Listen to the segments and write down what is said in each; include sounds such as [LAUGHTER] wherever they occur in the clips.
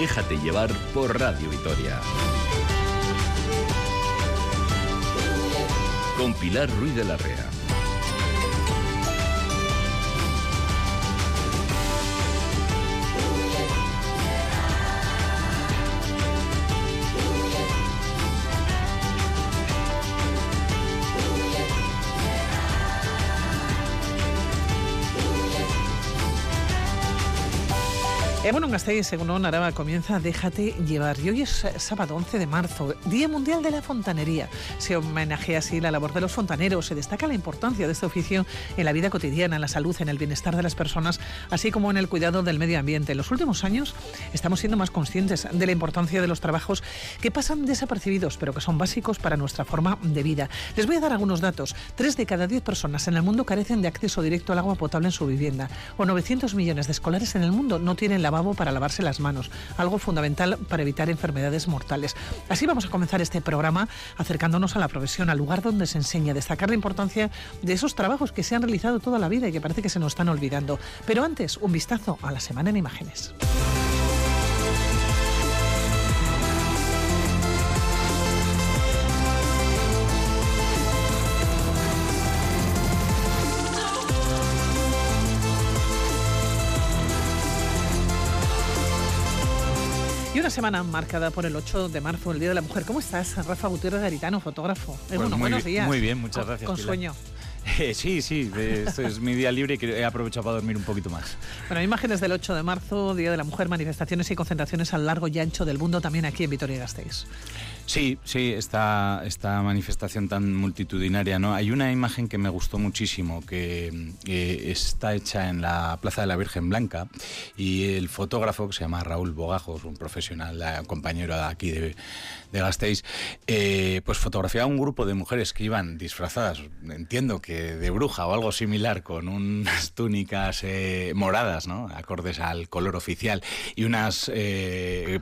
Déjate llevar por Radio Vitoria. Con Pilar Ruiz de la Rea. Bueno, en Gasteiz, según Araba, comienza Déjate llevar. Y hoy es sábado 11 de marzo, Día Mundial de la Fontanería. Se homenajea así la labor de los fontaneros, se destaca la importancia de este oficio en la vida cotidiana, en la salud, en el bienestar de las personas, así como en el cuidado del medio ambiente. En los últimos años estamos siendo más conscientes de la importancia de los trabajos que pasan desapercibidos, pero que son básicos para nuestra forma de vida. Les voy a dar algunos datos. Tres de cada diez personas en el mundo carecen de acceso directo al agua potable en su vivienda, o 900 millones de escolares en el mundo no tienen la para lavarse las manos, algo fundamental para evitar enfermedades mortales. Así vamos a comenzar este programa acercándonos a la profesión, al lugar donde se enseña, destacar la importancia de esos trabajos que se han realizado toda la vida y que parece que se nos están olvidando. Pero antes, un vistazo a la semana en imágenes. Una semana marcada por el 8 de marzo, el Día de la Mujer. ¿Cómo estás, Rafa Gutiérrez Garitano, fotógrafo? Eh, Pues bueno, muy buenos días. muy bien, muchas gracias, Con sueño. [LAUGHS] Eh, sí, sí, esto es mi día libre y que he aprovechado para dormir un poquito más. Bueno, imágenes del 8 de marzo, Día de la Mujer, manifestaciones y concentraciones a lo largo y ancho del mundo, también aquí en Vitoria-Gasteiz. Sí, sí, esta, esta manifestación tan multitudinaria, ¿no? Hay una imagen que me gustó muchísimo, que eh, está hecha en la Plaza de la Virgen Blanca y el fotógrafo, que se llama Raúl Bogajos, un profesional, eh, compañero aquí de, de Gasteiz, eh, pues fotografiaba un grupo de mujeres que iban disfrazadas, entiendo que de bruja o algo similar, con unas túnicas eh, moradas, ¿no? Acordes al color oficial, y unas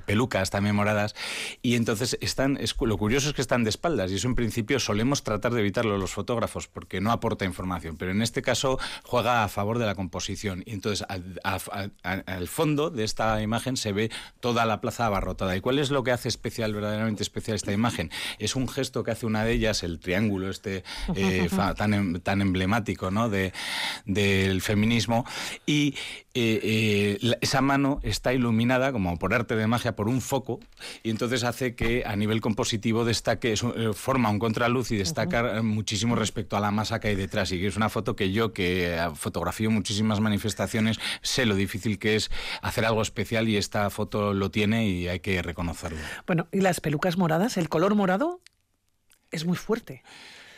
pelucas también moradas, y entonces están, es, lo curioso es que están de espaldas, y eso en principio solemos tratar de evitarlo los fotógrafos, porque no aporta información, pero en este caso juega a favor de la composición, y entonces al, fondo de esta imagen se ve toda la plaza abarrotada. ¿Y cuál es lo que hace especial, verdaderamente especial esta imagen? Es un gesto que hace una de ellas, el triángulo este eh, [LAUGHS] fa- tan, em- tan emblemático ¿no? de, del feminismo, y eh, eh, esa mano está iluminada, como por arte de magia, por un foco, y entonces hace que a nivel compositivo destaque, es eh, forma un contraluz y destaca eh, muchísimo respecto a la masa que hay detrás. Y es una foto que yo, que eh, fotografío muchísimas manifestaciones, sé lo difícil que es hacer algo especial y esta foto lo tiene y hay que reconocerlo. Bueno, y las pelucas moradas, el color morado es muy fuerte.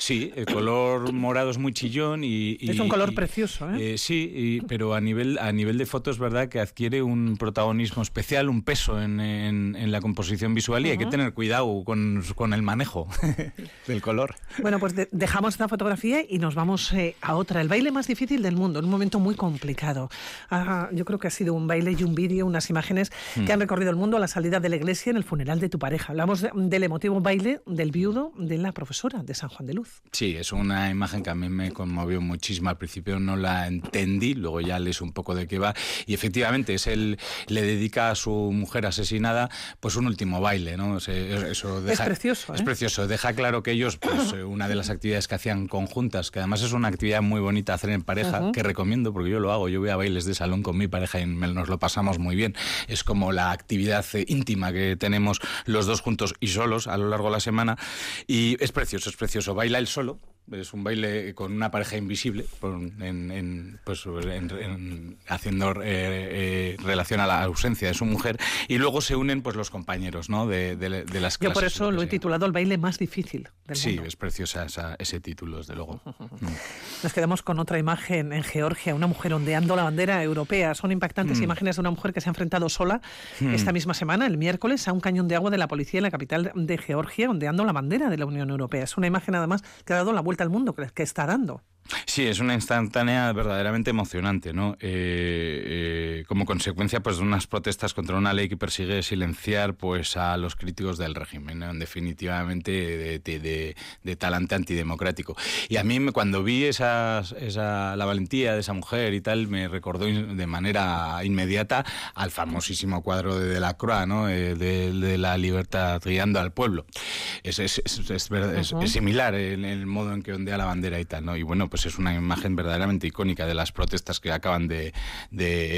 Sí, el color morado es muy chillón y... y- Es un color y- precioso, ¿eh? Eh, sí, y- pero a nivel, a nivel de foto es verdad que adquiere un protagonismo especial, un peso en, en- en la composición visual y hay que tener cuidado con, con el manejo [LAUGHS] del color. Bueno, pues de- dejamos esta fotografía y nos vamos eh, a otra. El baile más difícil del mundo, en un momento muy complicado. Ah, yo creo que ha sido un baile y un vídeo, unas imágenes que han recorrido el mundo a la salida de la iglesia en el funeral de tu pareja. Hablamos de- del emotivo baile del viudo de la profesora de San Juan de Luz. Sí, es una imagen que a mí me conmovió muchísimo. Al principio no la entendí, luego ya lees un poco de qué va. Y efectivamente, es él le dedica a su mujer asesinada pues un último baile, ¿no? Eso deja- precioso, Es ¿eh? precioso. Deja claro que ellos, pues eh, una de las actividades que hacían conjuntas, que además es una actividad muy bonita hacer en pareja, que recomiendo porque yo lo hago. Yo voy a bailes de salón con mi pareja y nos lo pasamos muy bien. Es como la actividad eh, íntima que tenemos los dos juntos y solos a lo largo de la semana. Y es precioso, es precioso. Baila él solo. Es un baile con una pareja invisible, en, en, pues, en- en- haciendo eh, eh, relación a la ausencia de su mujer, y luego se unen pues los compañeros ¿no? de, de- de las Yo por clases, eso que lo he titulado el baile más difícil del Sí, mundo. es preciosa esa- ese título, desde luego. Mm. [LAUGHS] Nos quedamos con otra imagen en Georgia, una mujer ondeando la bandera europea. Son impactantes Mm. imágenes de una mujer que se ha enfrentado sola esta misma semana, el miércoles, a un cañón de agua de la policía en la capital de Georgia, ondeando la bandera de la Unión Europea. Es una imagen además que ha dado la vuelta al mundo, que está dando. Sí, es una instantánea verdaderamente emocionante, ¿no? Eh, eh, como consecuencia, pues, de unas protestas contra una ley que persigue silenciar, pues, a los críticos del régimen, en definitivamente de, talante antidemocrático. Y a mí, cuando vi esa, la valentía de esa mujer y tal, me recordó de manera inmediata al famosísimo cuadro de Delacroix, ¿no? Eh, de, la libertad guiando al pueblo. Es, es, similar en el modo en que ondea la bandera y tal, ¿no? Y bueno, pues es una imagen verdaderamente icónica de las protestas que acaban de,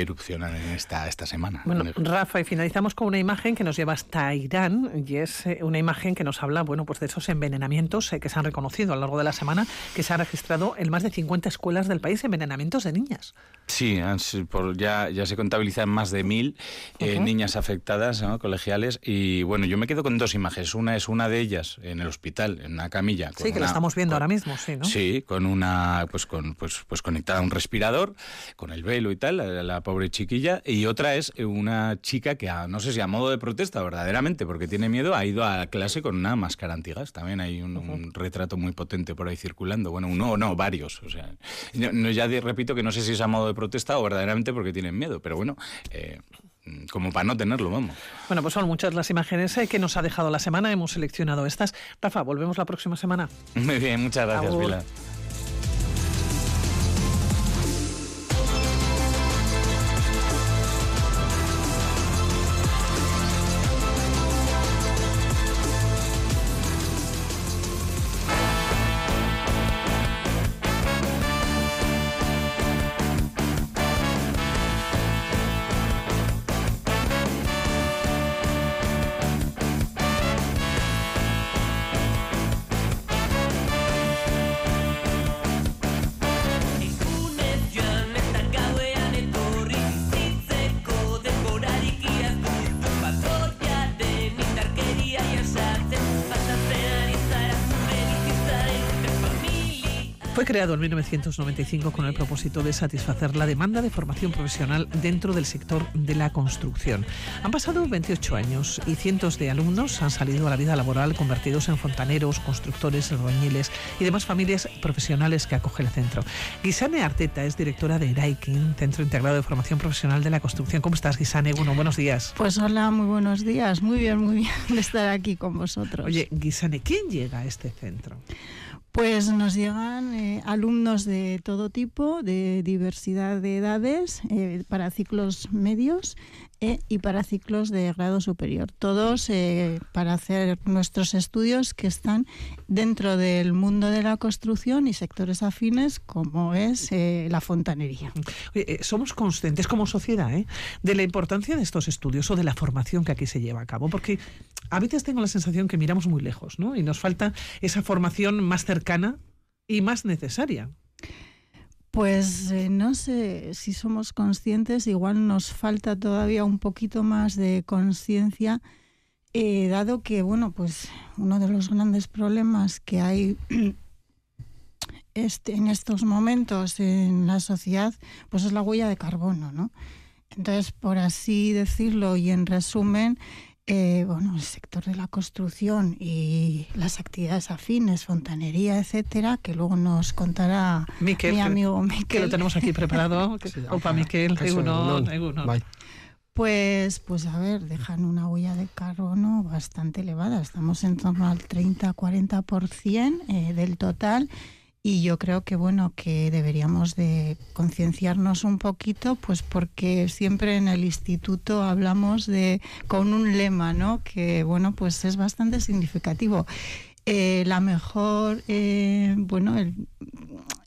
erupcionar en esta, esta semana. Bueno, Rafa, y finalizamos con una imagen que nos lleva hasta Irán y es eh, una imagen que nos habla, bueno, pues de esos envenenamientos eh, que se han reconocido a lo largo de la semana, que se han registrado en más de 50 escuelas del país, envenenamientos de niñas. Sí, por, ya, ya se contabilizan más de mil eh, niñas afectadas, colegiales, y bueno, yo me quedo con dos imágenes. Una es una de ellas en el hospital, en una camilla. sí, que la estamos viendo ahora mismo, sí, ¿no? Sí, con una, pues con, pues, pues conectada a un respirador, con el velo y tal, la, pobre chiquilla, y otra es una chica que, no sé si a modo de protesta verdaderamente, porque tiene miedo, ha ido a clase con una máscara antigas. También hay un, retrato muy potente por ahí circulando. Bueno, uno no, varios. O sea, no, ya repito que no sé si es a modo de protesta o verdaderamente porque tienen miedo, pero bueno. Eh, como para no tenerlo, vamos. Bueno, pues son muchas las imágenes eh, que nos ha dejado la semana. Hemos seleccionado estas. Rafa, volvemos la próxima semana. Muy bien, muchas gracias, Pilar. Fue creado en 1995 con el propósito de satisfacer la demanda de formación profesional dentro del sector de la construcción. Han pasado 28 años y cientos de alumnos han salido a la vida laboral convertidos en fontaneros, constructores, albañiles y demás familias profesionales que acoge el centro. Gisane Arteta es directora de Eraikin, Centro Integrado de Formación Profesional de la Construcción. ¿Cómo estás, Gisane? Bueno, buenos días. Pues hola, muy buenos días. Muy bien, muy bien [LAUGHS] de estar aquí con vosotros. Oye, Gisane, ¿quién llega a este centro? Pues nos llegan eh, alumnos de todo tipo, de diversidad de edades, eh, para ciclos medios e, y para ciclos de grado superior. Todos eh, para hacer nuestros estudios que están dentro del mundo de la construcción y sectores afines como es eh, la fontanería. Eh, somos conscientes como sociedad de la importancia de estos estudios o de la formación que aquí se lleva a cabo, porque a veces tengo la sensación que miramos muy lejos ¿no? y nos falta esa formación más cercana y más necesaria. Pues eh, no sé si somos conscientes, igual nos falta todavía un poquito más de conciencia, eh, dado que, bueno, pues uno de los grandes problemas que hay [CLEARS THROAT] este, en estos momentos en la sociedad, pues es la huella de carbono, ¿no? Entonces, por así decirlo y en resumen, eh, bueno, el sector de la construcción y las actividades afines, fontanería, etcétera, que luego nos contará mi amigo Miquel. Que lo tenemos aquí preparado. [LAUGHS] Opa, Miquel, Pues, pues a ver, dejan una huella de carbono bastante elevada. Estamos en torno al 30-40% eh, del total y yo creo que bueno que deberíamos de concienciarnos un poquito pues porque siempre en el instituto hablamos de con un lema no que bueno pues es bastante significativo. Eh, la mejor eh, bueno el,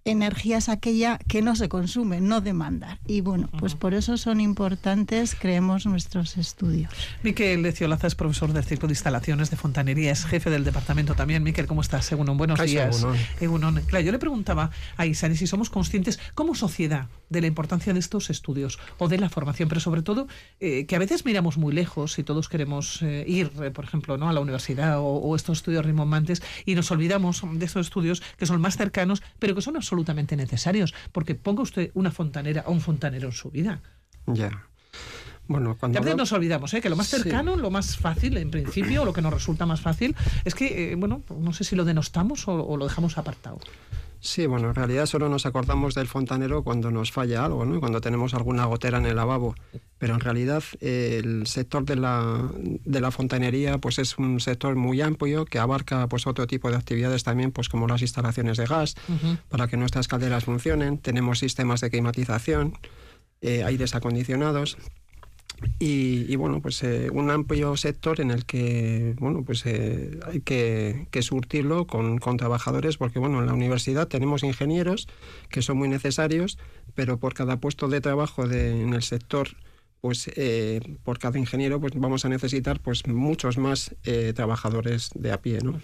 energía es aquella que no se consume, no demandar. Y bueno, pues por eso son importantes, creemos, nuestros estudios. Miquel Laza es profesor del Ciclo de Instalaciones de Fontanería, es jefe del departamento también. Miquel, ¿cómo estás? Según buenos días. Egunon. Claro, yo le preguntaba a Isani si somos conscientes como sociedad de la importancia de estos estudios o de la formación, pero sobre todo eh, que a veces miramos muy lejos y todos queremos eh, ir, eh, por ejemplo, ¿no? a la universidad o, estos estudios rimbombantes y nos olvidamos de estos estudios que son más cercanos, pero que son absolutamente absolutamente necesarios, porque ponga usted una fontanera o un fontanero en su vida. Ya. Bueno, cuando a veces nos olvidamos ¿eh? que lo más cercano, lo más fácil, en principio, lo que nos resulta más fácil, es que, eh, bueno, no sé si lo denostamos o, lo dejamos apartado. Sí, bueno, en realidad solo nos acordamos del fontanero cuando nos falla algo, ¿no? Cuando tenemos alguna gotera en el lavabo. Pero en realidad eh, el sector de la, de la fontanería pues es un sector muy amplio que abarca pues otro tipo de actividades también, pues como las instalaciones de gas, para que nuestras calderas funcionen. Tenemos sistemas de climatización, eh, aires acondicionados. Y, bueno, pues eh, un amplio sector en el que bueno, pues eh, hay que, surtirlo con, trabajadores, porque bueno, en la universidad tenemos ingenieros que son muy necesarios, pero por cada puesto de trabajo en el sector pues eh, por cada ingeniero pues vamos a necesitar pues muchos más trabajadores de a pie, ¿no?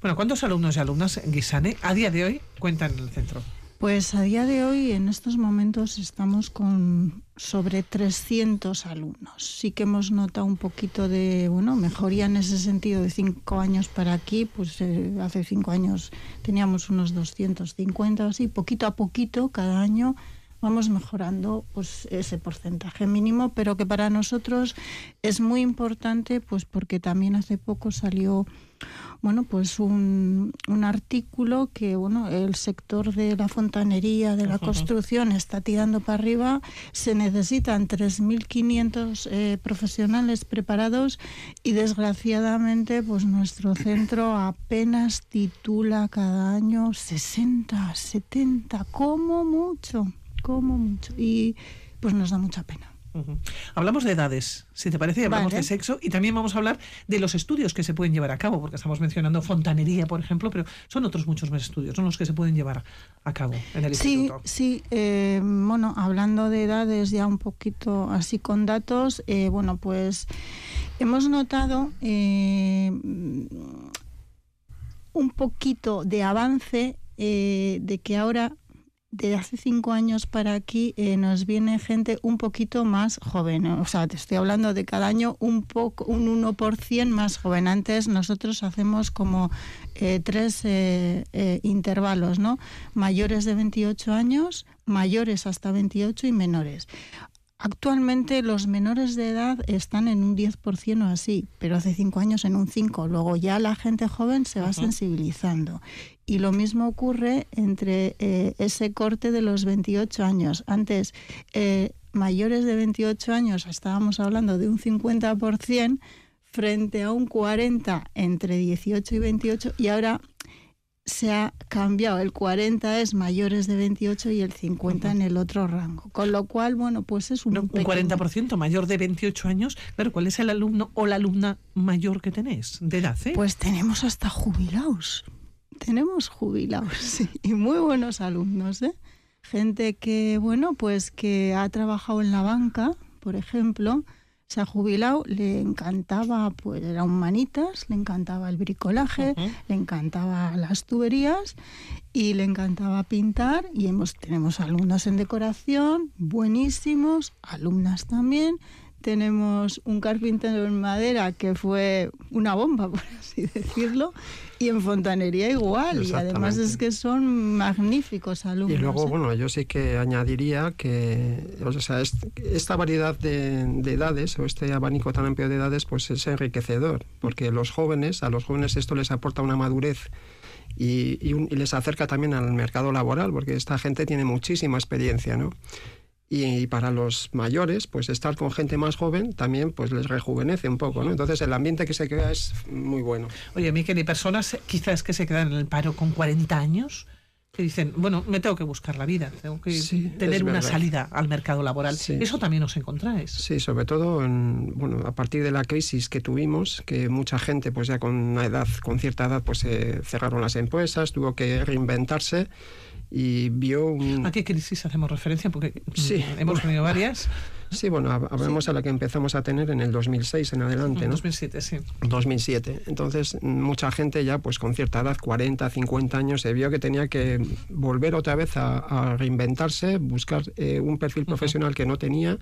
Bueno, ¿cuántos alumnos y alumnas Guisane a día de hoy cuentan en el centro? Pues a día de hoy, en estos momentos, estamos con sobre 300 alumnos. Sí que hemos notado un poquito de bueno mejoría en ese sentido de cinco años para aquí. Pues eh, hace cinco años teníamos unos 250 o así. Poquito a poquito, cada año vamos mejorando pues ese porcentaje mínimo, pero que para nosotros es muy importante, pues porque también hace poco salió bueno, pues un, un, artículo que bueno, el sector de la fontanería, de la construcción está tirando para arriba. Se necesitan 3.500 eh, profesionales preparados y desgraciadamente pues nuestro centro apenas titula cada año 60, 70, como mucho, como mucho. Y pues nos da mucha pena. Hablamos de edades, si te parece, hablamos de sexo y también vamos a hablar de los estudios que se pueden llevar a cabo, porque estamos mencionando fontanería, por ejemplo, pero son otros muchos más estudios, son los que se pueden llevar a cabo en el sí, instituto. Sí, eh, bueno, hablando de edades ya un poquito así con datos, eh, bueno, pues hemos notado eh, un poquito de avance de que ahora de hace cinco años para aquí eh, nos viene gente un poquito más joven. O sea, te estoy hablando de cada año un poco, un 1% más joven. Antes nosotros hacemos como eh, tres eh, intervalos, ¿no? Mayores de 28 años, mayores hasta 28 y menores. Actualmente los menores de edad están en un 10% o así, pero hace cinco años en un 5%. Luego ya la gente joven se va sensibilizando. Y lo mismo ocurre entre eh, ese corte de los 28 años. Antes, eh, mayores de 28 años, estábamos hablando de un 50% frente a un 40% entre 18 y 28 y ahora se ha cambiado. El 40 es mayores de 28 y el 50 en el otro rango. Con lo cual, bueno, pues es un... un 40% mayor de 28 años. Pero ¿cuál es el alumno o la alumna mayor que tenéis de edad? Eh? Pues tenemos hasta jubilados. Tenemos jubilados, sí. [LAUGHS] Y muy buenos alumnos, ¿eh? Gente que, bueno, pues que ha trabajado en la banca, por ejemplo, se ha jubilado, le encantaba, pues era un manitas, le encantaba el bricolaje, le encantaba las tuberías y le encantaba pintar y hemos, tenemos alumnos en decoración, buenísimos, alumnas también, tenemos un carpintero en madera que fue una bomba, [LAUGHS] por así decirlo, y en fontanería igual. Y además es que son magníficos alumnos. Y luego, ¿eh? bueno, yo sí que añadiría que o sea, esta variedad de, edades o este abanico tan amplio de edades pues es enriquecedor, porque los jóvenes, a los jóvenes esto les aporta una madurez y, y les acerca también al mercado laboral, porque esta gente tiene muchísima experiencia, ¿no? Y para los mayores, pues estar con gente más joven también pues les rejuvenece un poco, ¿no? Entonces el ambiente que se crea es muy bueno. Oye, Miquel, ¿y personas quizás que se quedan en el paro con 40 años? que dicen, bueno, me tengo que buscar la vida, tengo que tener una salida al mercado laboral. Eso también os encontráis. Sí, sobre todo en, bueno, a partir de la crisis que tuvimos, que mucha gente, pues ya con una edad, con cierta edad, pues se cerraron las empresas, tuvo que reinventarse y vio un... ¿A qué crisis hacemos referencia? Porque mm, hemos tenido varias. [LAUGHS] Sí, bueno, hablamos a la que empezamos a tener en el 2006 en adelante, ¿no? 2007, sí. 2007. Entonces, mucha gente ya, pues con cierta edad, 40, 50 años, se vio que tenía que volver otra vez a, reinventarse, buscar eh, un perfil profesional que no tenía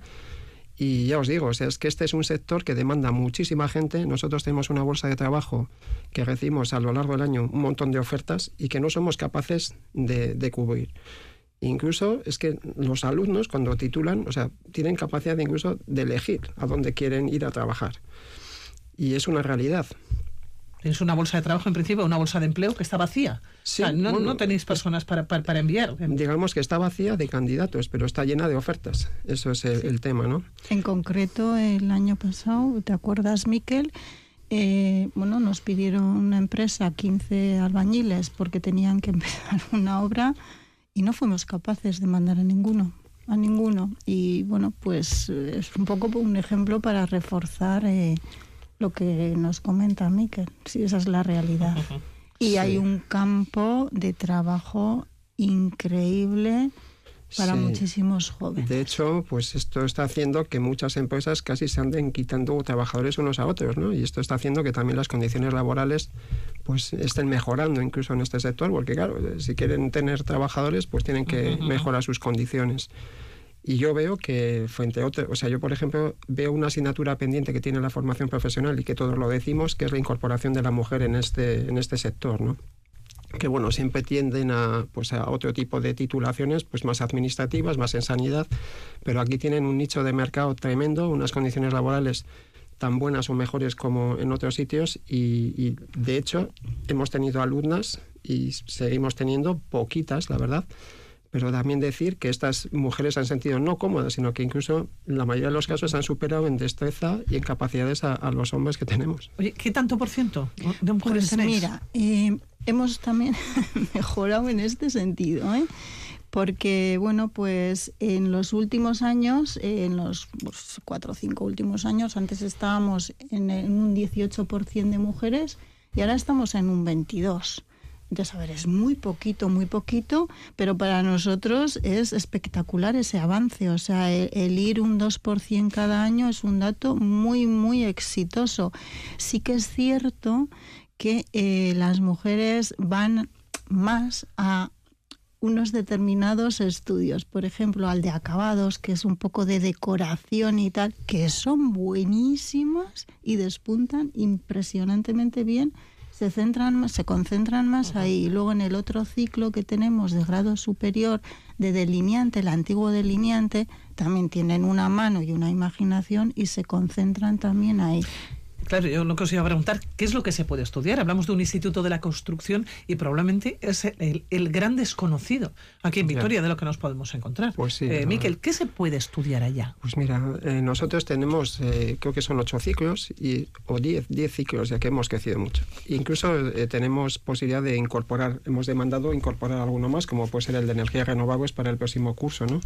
y ya os digo, es que este es un sector que demanda muchísima gente. Nosotros tenemos una bolsa de trabajo que recibimos a lo largo del año un montón de ofertas y que no somos capaces de, cubrir. Incluso es que los alumnos cuando titulan, o sea, tienen capacidad incluso de elegir a dónde quieren ir a trabajar. Y es una realidad. Tenéis una bolsa de trabajo, en principio, una bolsa de empleo que está vacía. Sí, no, bueno, no tenéis personas para, para, para enviar. Digamos que está vacía de candidatos, pero está llena de ofertas. Eso es el, el tema, ¿no? En concreto, el año pasado, ¿te acuerdas, Miquel? Eh, bueno, nos pidieron una empresa 15 albañiles porque tenían que [LAUGHS] empezar una obra y no fuimos capaces de mandar a ninguno, a ninguno. Y bueno, pues eh, es un poco un ejemplo para reforzar eh, lo que nos comenta Miquel, si esa es la realidad. Y Sí. hay un campo de trabajo increíble para Sí. muchísimos jóvenes. De hecho, pues esto está haciendo que muchas empresas casi se anden quitando trabajadores unos a otros, ¿no? Y esto está haciendo que también las condiciones laborales pues estén mejorando incluso en este sector, porque claro, si quieren tener trabajadores, pues tienen que mejorar sus condiciones. Y yo veo que frente a otro, o sea, yo por ejemplo veo una asignatura pendiente que tiene la formación profesional y que todos lo decimos, que es la incorporación de la mujer en este, en este sector, ¿no? que bueno, siempre tienden a, pues a otro tipo de titulaciones, pues más administrativas, más en sanidad, pero aquí tienen un nicho de mercado tremendo, unas condiciones laborales tan buenas o mejores como en otros sitios y, y, de hecho hemos tenido alumnas y seguimos teniendo poquitas, la verdad, pero también decir que estas mujeres han sentido no cómodas, sino que incluso en la mayoría de los casos han superado en destreza y en capacidades a, a los hombres que tenemos. Oye, ¿qué tanto por ciento de mujeres Pues tenéis? mira, eh, hemos también [LAUGHS] mejorado en este sentido, ¿eh? porque bueno, pues en los últimos años, eh, en los pues, cuatro o cinco últimos años, antes estábamos en, en un 18% de mujeres y ahora estamos en un 22%. Entonces, a ver, es muy poquito, muy poquito, pero para nosotros es espectacular ese avance. O sea, el, el ir un 2% cada año es un dato muy, muy exitoso. Sí que es cierto que eh, las mujeres van más a unos determinados estudios, por ejemplo, al de acabados, que es un poco de decoración y tal, que son buenísimas y despuntan impresionantemente bien se centran más, se concentran más ahí. Y luego en el otro ciclo que tenemos de grado superior de delineante, el antiguo delineante, también tienen una mano y una imaginación y se concentran también ahí. Claro, yo lo que os iba a preguntar, ¿qué es lo que se puede estudiar? Hablamos de un instituto de la construcción y probablemente es el, el gran desconocido aquí en Vitoria Ya. de lo que nos podemos encontrar. Pues sí, Eh, Miquel. ¿qué se puede estudiar allá? Pues mira, eh, nosotros tenemos, eh, creo que son ocho ciclos y, o diez, diez ciclos, ya que hemos crecido mucho. Incluso eh, tenemos posibilidad de incorporar, hemos demandado incorporar alguno más, como puede ser el de energías renovables para el próximo curso. ¿no?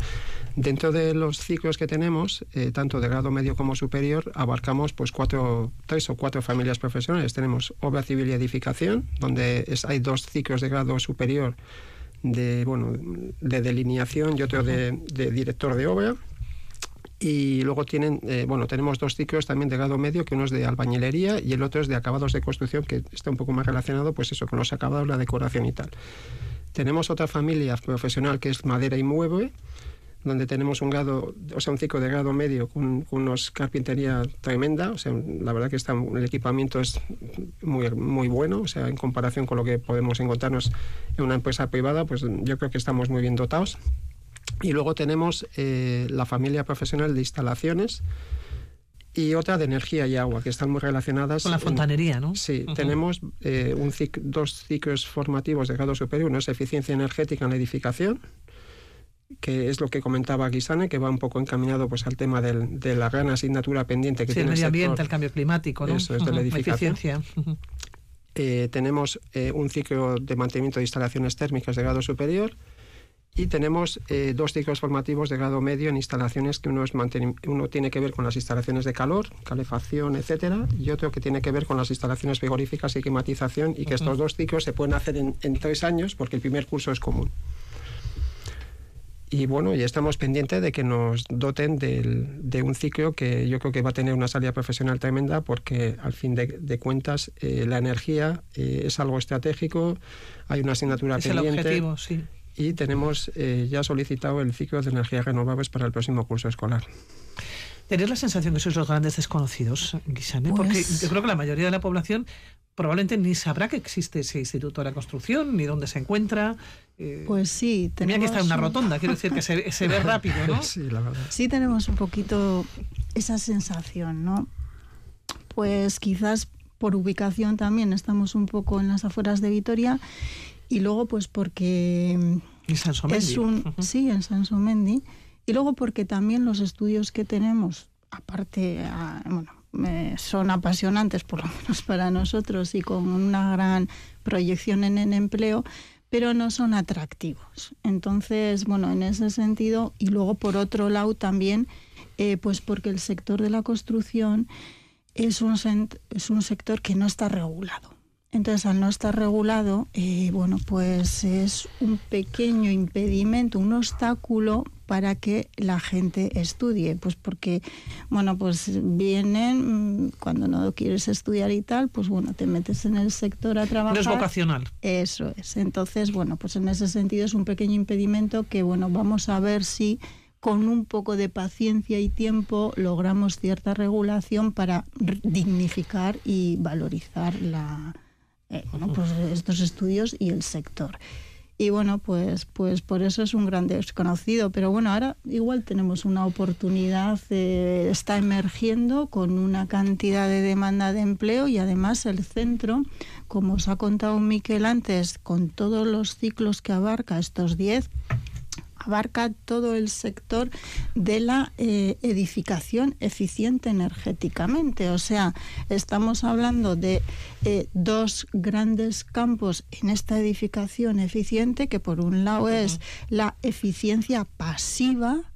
Dentro de los ciclos que tenemos, tanto de grado medio como superior, abarcamos pues cuatro, tres o cuatro familias profesionales. Tenemos obra civil y edificación, donde es- hay dos ciclos de grado superior de, bueno, de delineación y otro de, de director de obra. Y luego tienen, eh, bueno, tenemos dos ciclos también de grado medio, que uno es de albañilería y el otro es de acabados de construcción, que está un poco más relacionado, pues eso, con los acabados, la decoración y tal. Tenemos otra familia profesional que es madera y mueble, donde tenemos un grado, o sea, un ciclo de grado medio con, con unos carpintería tremenda, o sea, la verdad que está, el equipamiento es muy, muy bueno, o sea, en comparación con lo que podemos encontrarnos en una empresa privada, pues yo creo que estamos muy bien dotados. Y luego tenemos eh, la familia profesional de instalaciones y otra de energía y agua, que están muy relacionadas. Con la fontanería, ¿no? Sí, Ujú. tenemos eh, un cic- dos ciclos formativos de grado superior. Uno es eficiencia energética en la edificación, que es lo que comentaba Guisane, que va un poco encaminado pues, al tema del- de la gran asignatura pendiente que Sí, el tiene medio el ambiente, sector. el cambio climático, ¿no? Eso es, de la eficiencia. Eh, tenemos eh, un ciclo de mantenimiento de instalaciones térmicas de grado superior y tenemos eh, dos ciclos formativos de grado medio en instalaciones que uno, es uno tiene que ver con las instalaciones de calor, calefacción, etcétera, y otro que tiene que ver con las instalaciones frigoríficas y climatización y que estos dos ciclos se pueden hacer en, en tres años porque el primer curso es común. Y bueno, y estamos pendientes de que nos doten del- de un ciclo que yo creo que va a tener una salida profesional tremenda porque al fin de, de cuentas eh, la energía eh, es algo estratégico, hay una asignatura Es el pendiente objetivo, sí. y tenemos eh, ya solicitado el ciclo de energías renovables para el próximo curso escolar. ¿Tenéis la sensación que sois los grandes desconocidos, Guisane? Porque Pues- yo creo que la mayoría de la población probablemente ni sabrá que existe ese instituto de la construcción, ni dónde se encuentra. Eh, Pues sí, tenía que tenemos estar en una un- rotonda, quiero decir que se, se ve [LAUGHS] rápido, ¿no? Sí, la verdad. Sí tenemos un poquito esa sensación, ¿no? Pues quizás por ubicación también estamos un poco en las afueras de Vitoria y luego pues porque es un sí en Sansomendi y luego porque también los estudios que tenemos aparte ah, bueno son apasionantes por lo [LAUGHS] menos para nosotros y con una gran proyección en el empleo pero no son atractivos. Entonces, bueno, en ese sentido, y luego por otro lado también, eh, pues porque el sector de la construcción es un, es un sector que no está regulado. Entonces, al no estar regulado, eh, bueno, pues es un pequeño impedimento, un obstáculo para que la gente estudie. Pues porque, bueno, pues vienen, mm, cuando no quieres estudiar y tal, pues bueno, te metes en el sector a trabajar. No es vocacional. Eso es. Entonces, bueno, pues en ese sentido es un pequeño impedimento que, bueno, vamos a ver si con un poco de paciencia y tiempo logramos cierta regulación para dignificar y valorizar la, eh, bueno, pues estos estudios y el sector. Y bueno, pues, pues por eso es un gran desconocido. Pero bueno, ahora igual tenemos una oportunidad, eh, está emergiendo con una cantidad de demanda de empleo y además el centro, como os ha contado Miquel antes, con todos los ciclos que abarca estos 10, abarca todo el sector de la eh, edificación eficiente energéticamente. O sea, estamos hablando de eh, dos grandes campos en esta edificación eficiente, que por un lado es la eficiencia pasiva,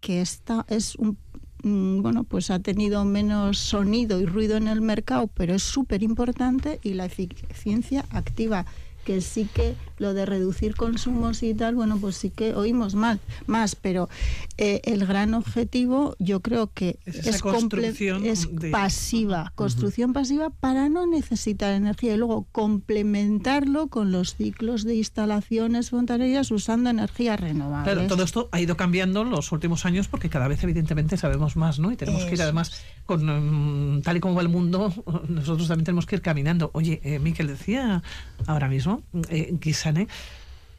que esta es un mm, bueno, pues ha tenido menos sonido y ruido en el mercado, pero es súper importante, y la eficiencia activa que sí que lo de reducir consumos y tal, bueno, pues sí que oímos mal, más, pero eh, el gran objetivo yo creo que es, es, es pasiva, construcción pasiva para no necesitar energía y luego complementarlo con los ciclos de instalaciones fontaneras usando energía renovable. Claro, todo esto ha ido cambiando en los últimos años porque cada vez evidentemente sabemos más, ¿no? Y tenemos que ir además con mm, tal y como va el mundo, [LAUGHS] nosotros también tenemos que ir caminando. Oye, eh, Miquel decía ahora mismo, eh,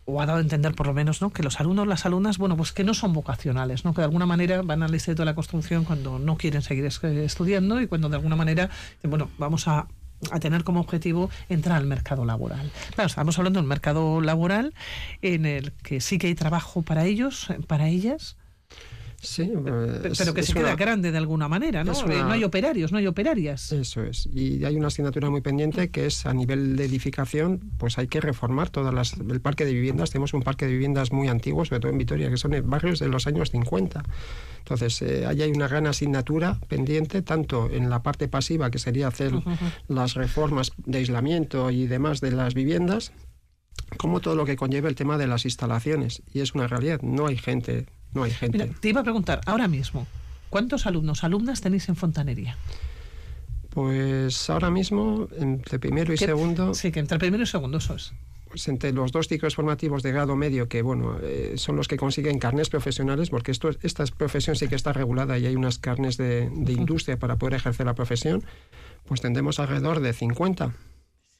o ha dado a entender por lo menos, ¿no? que los alumnos, las alumnas, bueno, pues que no son vocacionales, ¿no? que de alguna manera van al instituto de la construcción cuando no quieren seguir estudiando y cuando de alguna manera, bueno, vamos a a tener como objetivo entrar al mercado laboral. Claro, estamos hablando de un mercado laboral en el que sí que hay trabajo para ellos, para ellas, Sí, pero que se queda grande de alguna manera, ¿no? Eh, no hay operarios, no hay operarias. Eso es. Y hay una asignatura muy pendiente que es a nivel de edificación, pues hay que reformar todas las el parque de viviendas. Tenemos un parque de viviendas muy antiguo, sobre todo en Vitoria, que son barrios de los años 50. Entonces, eh, ahí hay una gran asignatura pendiente, tanto en la parte pasiva, que sería hacer las reformas de aislamiento y demás de las viviendas, como todo lo que conlleva el tema de las instalaciones. Y es una realidad, no hay gente no hay gente. te iba a preguntar, ahora mismo, ¿cuántos alumnos, alumnas tenéis en fontanería? Pues ahora mismo, entre primero y segundo... Sí, que entre primero y segundo eso es. Pues entre los dos ciclos formativos de grado medio, que bueno, eh, son los que consiguen carnes profesionales, porque esto, esta profesión sí que está regulada y hay unas carnes de, de industria para poder ejercer la profesión, pues tendremos alrededor de 50.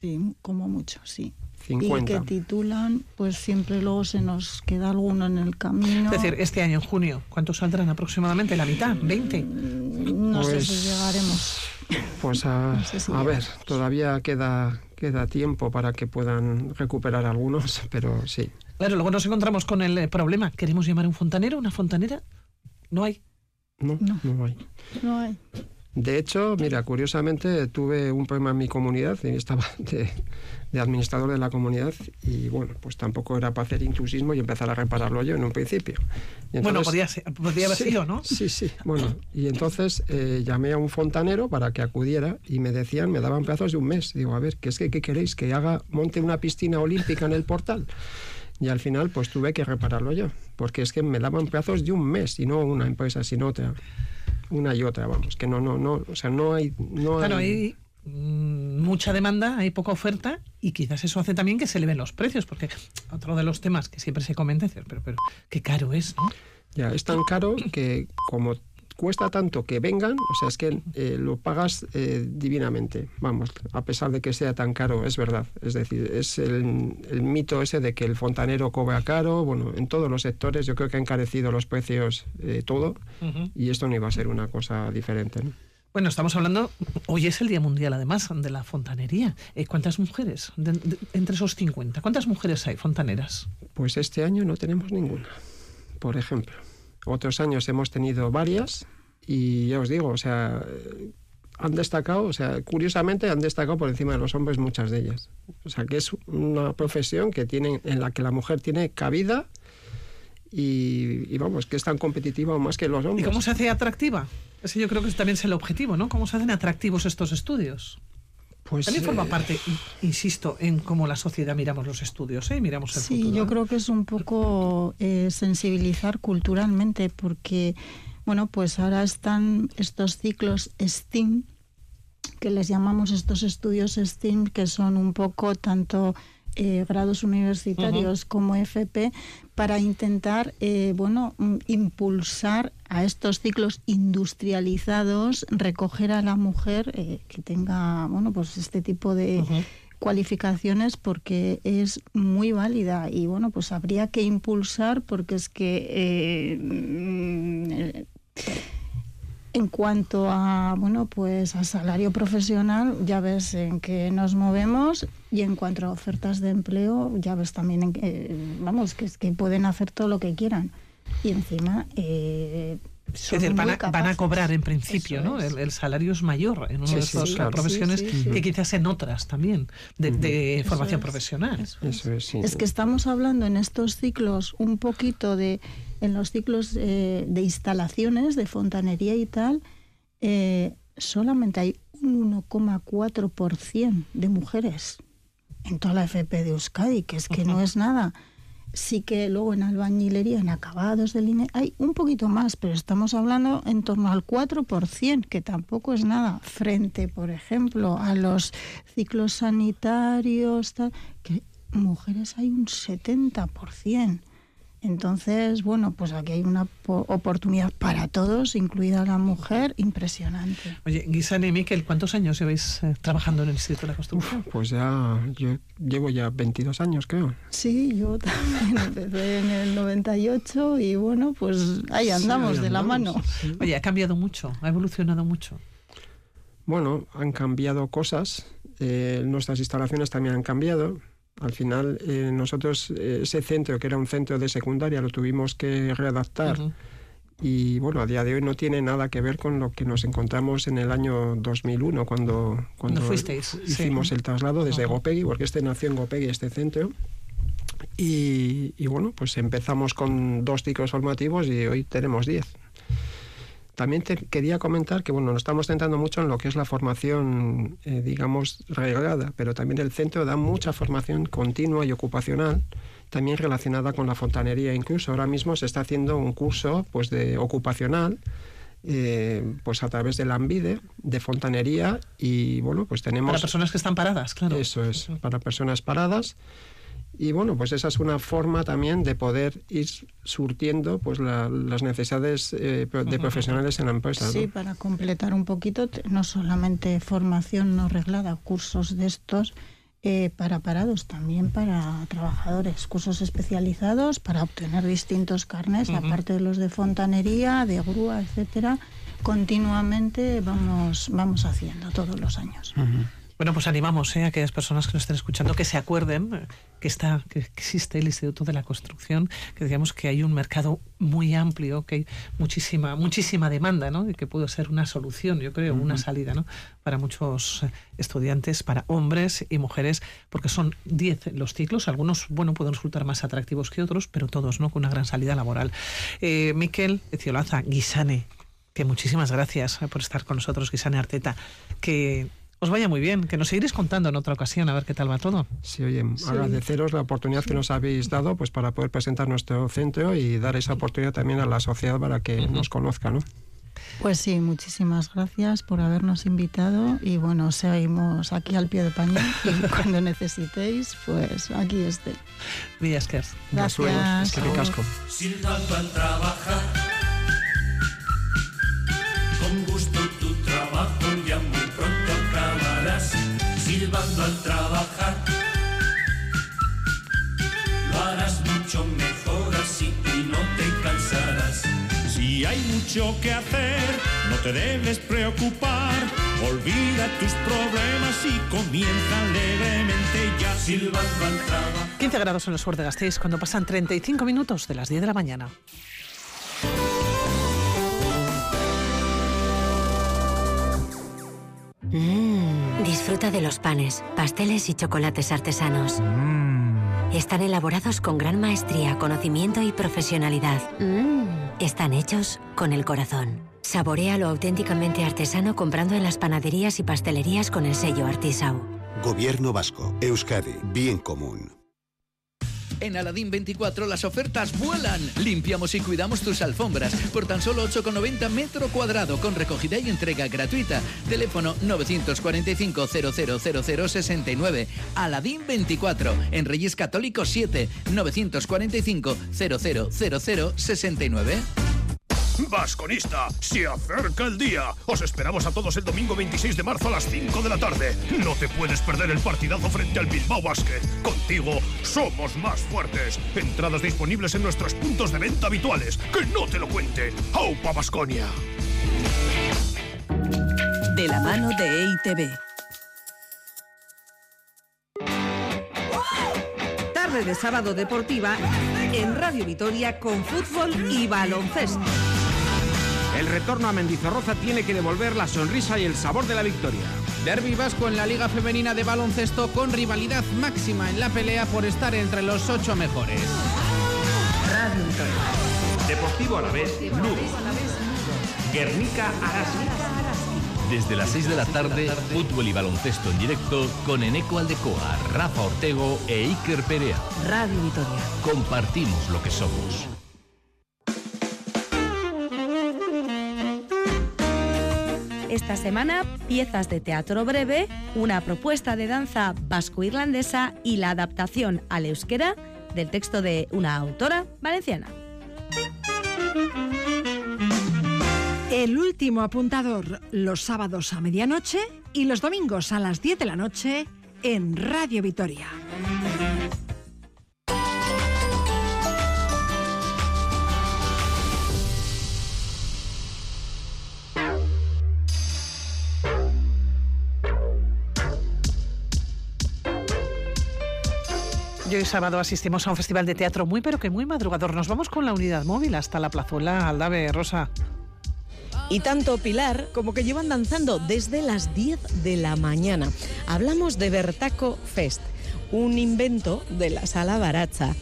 Sí, como mucho, sí. Y que titulan, pues siempre luego se nos queda alguno en el camino. Es decir, este año, en junio, ¿cuántos saldrán aproximadamente? ¿La mitad? ¿20? Mm, no sé si pues, llegaremos. Pues a, a ver, todavía queda, queda tiempo para que puedan recuperar algunos, pero sí. Claro, luego nos encontramos con el eh, problema. ¿Queremos llamar a un fontanero, una fontanera? No hay. No, no, no hay. No hay. De hecho, mira, curiosamente tuve un problema en mi comunidad y estaba [LAUGHS] de, administrador de la comunidad y bueno, pues tampoco era para hacer intrusismo y empezar a repararlo yo en un principio. bueno, podría, ser, podría haber sido, ¿no? Sí, sí. Bueno, y entonces eh, llamé a un fontanero para que acudiera y me decían, me daban plazos de un mes. Digo, a ver, ¿qué es que qué queréis? ¿Que haga, monte una piscina olímpica en el portal? Y al final, pues tuve que repararlo yo, porque es que me daban plazos de un mes y no una empresa, sino otra una y otra, vamos, que no, no, no, o sea, no hay... No claro, hay... Mm, mucha demanda, hay poca oferta y quizás eso hace también que se eleven los precios, porque otro de los temas que siempre se comenta es, pero, pero qué caro es, ¿no? Ya, es tan caro que como cuesta tanto que vengan, o sea, es que eh, lo pagas eh, divinamente, vamos, a pesar de que sea tan caro, es verdad. Es decir, es el, mito ese de que el fontanero cobra caro, bueno, en todos los sectores yo creo que ha encarecido los precios eh, todo y esto no iba a ser una cosa diferente. Bueno, estamos hablando, hoy es el Día Mundial además de la fontanería. Eh, ¿Cuántas mujeres, entre esos 50, cuántas mujeres hay fontaneras? Pues este año no tenemos ninguna, por ejemplo. Otros años hemos tenido varias y ya os digo, o sea, han destacado, o sea, curiosamente han destacado por encima de los hombres muchas de ellas. O sea, que es una profesión que tiene, en la que la mujer tiene cabida y, vamos, que es tan competitiva o más que los hombres. ¿Y cómo se hace atractiva? Ese yo creo que también es el objetivo, ¿no? ¿Cómo se hacen atractivos estos estudios? Pues, También forma eh, parte, insisto, en cómo la sociedad miramos los estudios, ¿eh? miramos el sí, yo creo que es un poco eh, sensibilizar culturalmente, porque, bueno, pues ahora están estos ciclos STEAM, que les llamamos estos estudios STEAM, que son un poco tanto eh, grados universitarios como FP para intentar eh, bueno mm, impulsar a estos ciclos industrializados recoger a la mujer eh, que tenga bueno pues este tipo de cualificaciones porque es muy válida y bueno pues habría que impulsar porque es que mm, en cuanto a bueno pues a salario profesional, ya ves en qué nos movemos y en cuanto a ofertas de empleo, ya ves también en que, vamos que es que pueden hacer todo lo que quieran. Y encima eh, es decir, van a, cobrar en principio, ¿no? El, salario es mayor en una de estas profesiones que quizás en otras también, de, formación profesional. es. Que estamos hablando en estos ciclos un poquito de en los ciclos eh, de instalaciones de fontanería y tal, eh, solamente hay un 1,4% de mujeres en toda la FP de Euskadi, que es que no es nada. Sí que luego en albañilería, en acabados de línea, hay un poquito más, pero estamos hablando en torno al 4%, que tampoco es nada, frente, por ejemplo, a los ciclos sanitarios, que mujeres hay un 70%. Entonces, bueno, pues aquí hay una oportunidad para todos, incluida la mujer, impresionante. Oye, Guisane y Miquel, ¿cuántos años lleváis eh, trabajando en el Instituto de la Construcción? pues ya, yo llevo ya 22 años, creo. Sí, yo también [LAUGHS] empecé en el 98 y bueno, pues ahí andamos de la mano. Oye, ha cambiado mucho, ha evolucionado mucho. Bueno, han cambiado cosas, eh, nuestras instalaciones también han cambiado al final, eh, nosotros eh, ese centro, que era un centro de secundaria, lo tuvimos que readaptar. Y bueno, a día de hoy no tiene nada que ver con lo que nos encontramos en el año 2001, cuando, cuando hicimos el traslado desde Gopegui, porque este nació en Gopegui, este centro. Y, y, bueno, pues empezamos con dos ciclos formativos y hoy tenemos diez. También te quería comentar que bueno, nos estamos centrando mucho en lo que es la formación, eh, digamos, reglada, pero también el centro da mucha formación continua y ocupacional, también relacionada con la fontanería. Incluso ahora mismo se está haciendo un curso pues, de ocupacional eh, pues a través del AMBIDE, de fontanería, y bueno, pues tenemos... Para personas que están paradas, claro. Eso es, para personas paradas. Y bueno, pues esa es una forma también de poder ir surtiendo pues las necesidades eh, de profesionales en la empresa. Sí, para completar un poquito, no solamente formación no reglada, cursos de estos eh, para parados, también para trabajadores, cursos especializados para obtener distintos carnes, aparte de los de fontanería, de grúa, etcétera, continuamente vamos, vamos haciendo todos los años. Bueno, pues animamos ¿eh? a aquellas personas que nos estén escuchando que se acuerden eh, que, está, que existe el Instituto de la Construcción, que digamos que hay un mercado muy amplio, que hay muchísima, muchísima demanda, ¿no? Y que puede ser una solución, yo creo, una salida, ¿no? Para muchos eh, estudiantes, para hombres y mujeres, porque son 10 los ciclos, algunos, bueno, pueden resultar más atractivos que otros, pero todos, ¿no? Con una gran salida laboral. Eh, Miquel Eciolaza, Guisane, que muchísimas gracias por estar con nosotros, Guisane Arteta, que os vaya muy bien, que nos seguiréis contando en otra ocasión a ver qué tal va todo. Sí, oye, agradeceros la oportunidad que nos habéis dado pues para poder presentar nuestro centro y dar esa oportunidad también a la sociedad para que nos conozca, ¿no? Pues sí, muchísimas gracias por habernos invitado y bueno, seguimos aquí al pie de paño [LAUGHS] y cuando necesitéis, pues aquí esté. Gracias. Gracias. Es que casco. al trabajar, con gusto al trabajar. Lo harás mucho mejor así y no te cansarás. Si hay mucho que hacer, no te debes preocupar. Olvida tus problemas y comienza alegremente ya silbando al traba. 15 grados en el sur de Gasteiz cuando pasan 35 minutos de las 10 de la mañana. Mmm, disfruta de los panes, pasteles y chocolates artesanos. Están elaborados con gran maestría, conocimiento y profesionalidad. Están hechos con el corazón. Saborea lo auténticamente artesano comprando en las panaderías y pastelerías con el sello Artisau. Gobierno Vasco, Euskadi, Bien Común. En Aladín 24 las ofertas vuelan. Limpiamos y cuidamos tus alfombras por tan solo 8,90 metro cuadrado con recogida y entrega gratuita. Teléfono 945 000069. Aladín 24 en Reyes Católicos 7 945 000069. Vasconista, se acerca el día. Os esperamos a todos el domingo 26 de marzo a las 5 de la tarde. No te puedes perder el partidazo frente al Bilbao Basket. Contigo somos más fuertes. Entradas disponibles en nuestros puntos de venta habituales. Que no te lo cuente. ¡Aupa Vasconia! De la mano de E. Tarde de sábado deportiva en Radio Vitoria con fútbol y baloncesto. El retorno a Mendizorroza tiene que devolver la sonrisa y el sabor de la victoria. Derby vasco en la Liga Femenina de Baloncesto con rivalidad máxima en la pelea por estar entre los ocho mejores. Radio Vitoria. Deportivo a la vez, Lugo. Guernica Arasi. Desde las 6 de la tarde, fútbol y baloncesto en directo con Eneco Aldecoa, Rafa Ortego e Iker Perea. Radio Vitoria. Compartimos lo que somos. Esta semana, piezas de teatro breve, una propuesta de danza vasco-irlandesa y la adaptación al euskera del texto de una autora valenciana. El último apuntador los sábados a medianoche y los domingos a las 10 de la noche en Radio Vitoria. Y sábado asistimos a un festival de teatro muy pero que muy madrugador. Nos vamos con la unidad móvil hasta la plazuela Aldave Rosa. Y tanto Pilar como que llevan danzando desde las 10 de la mañana. Hablamos de Bertaco Fest, un invento de la Sala Baracha,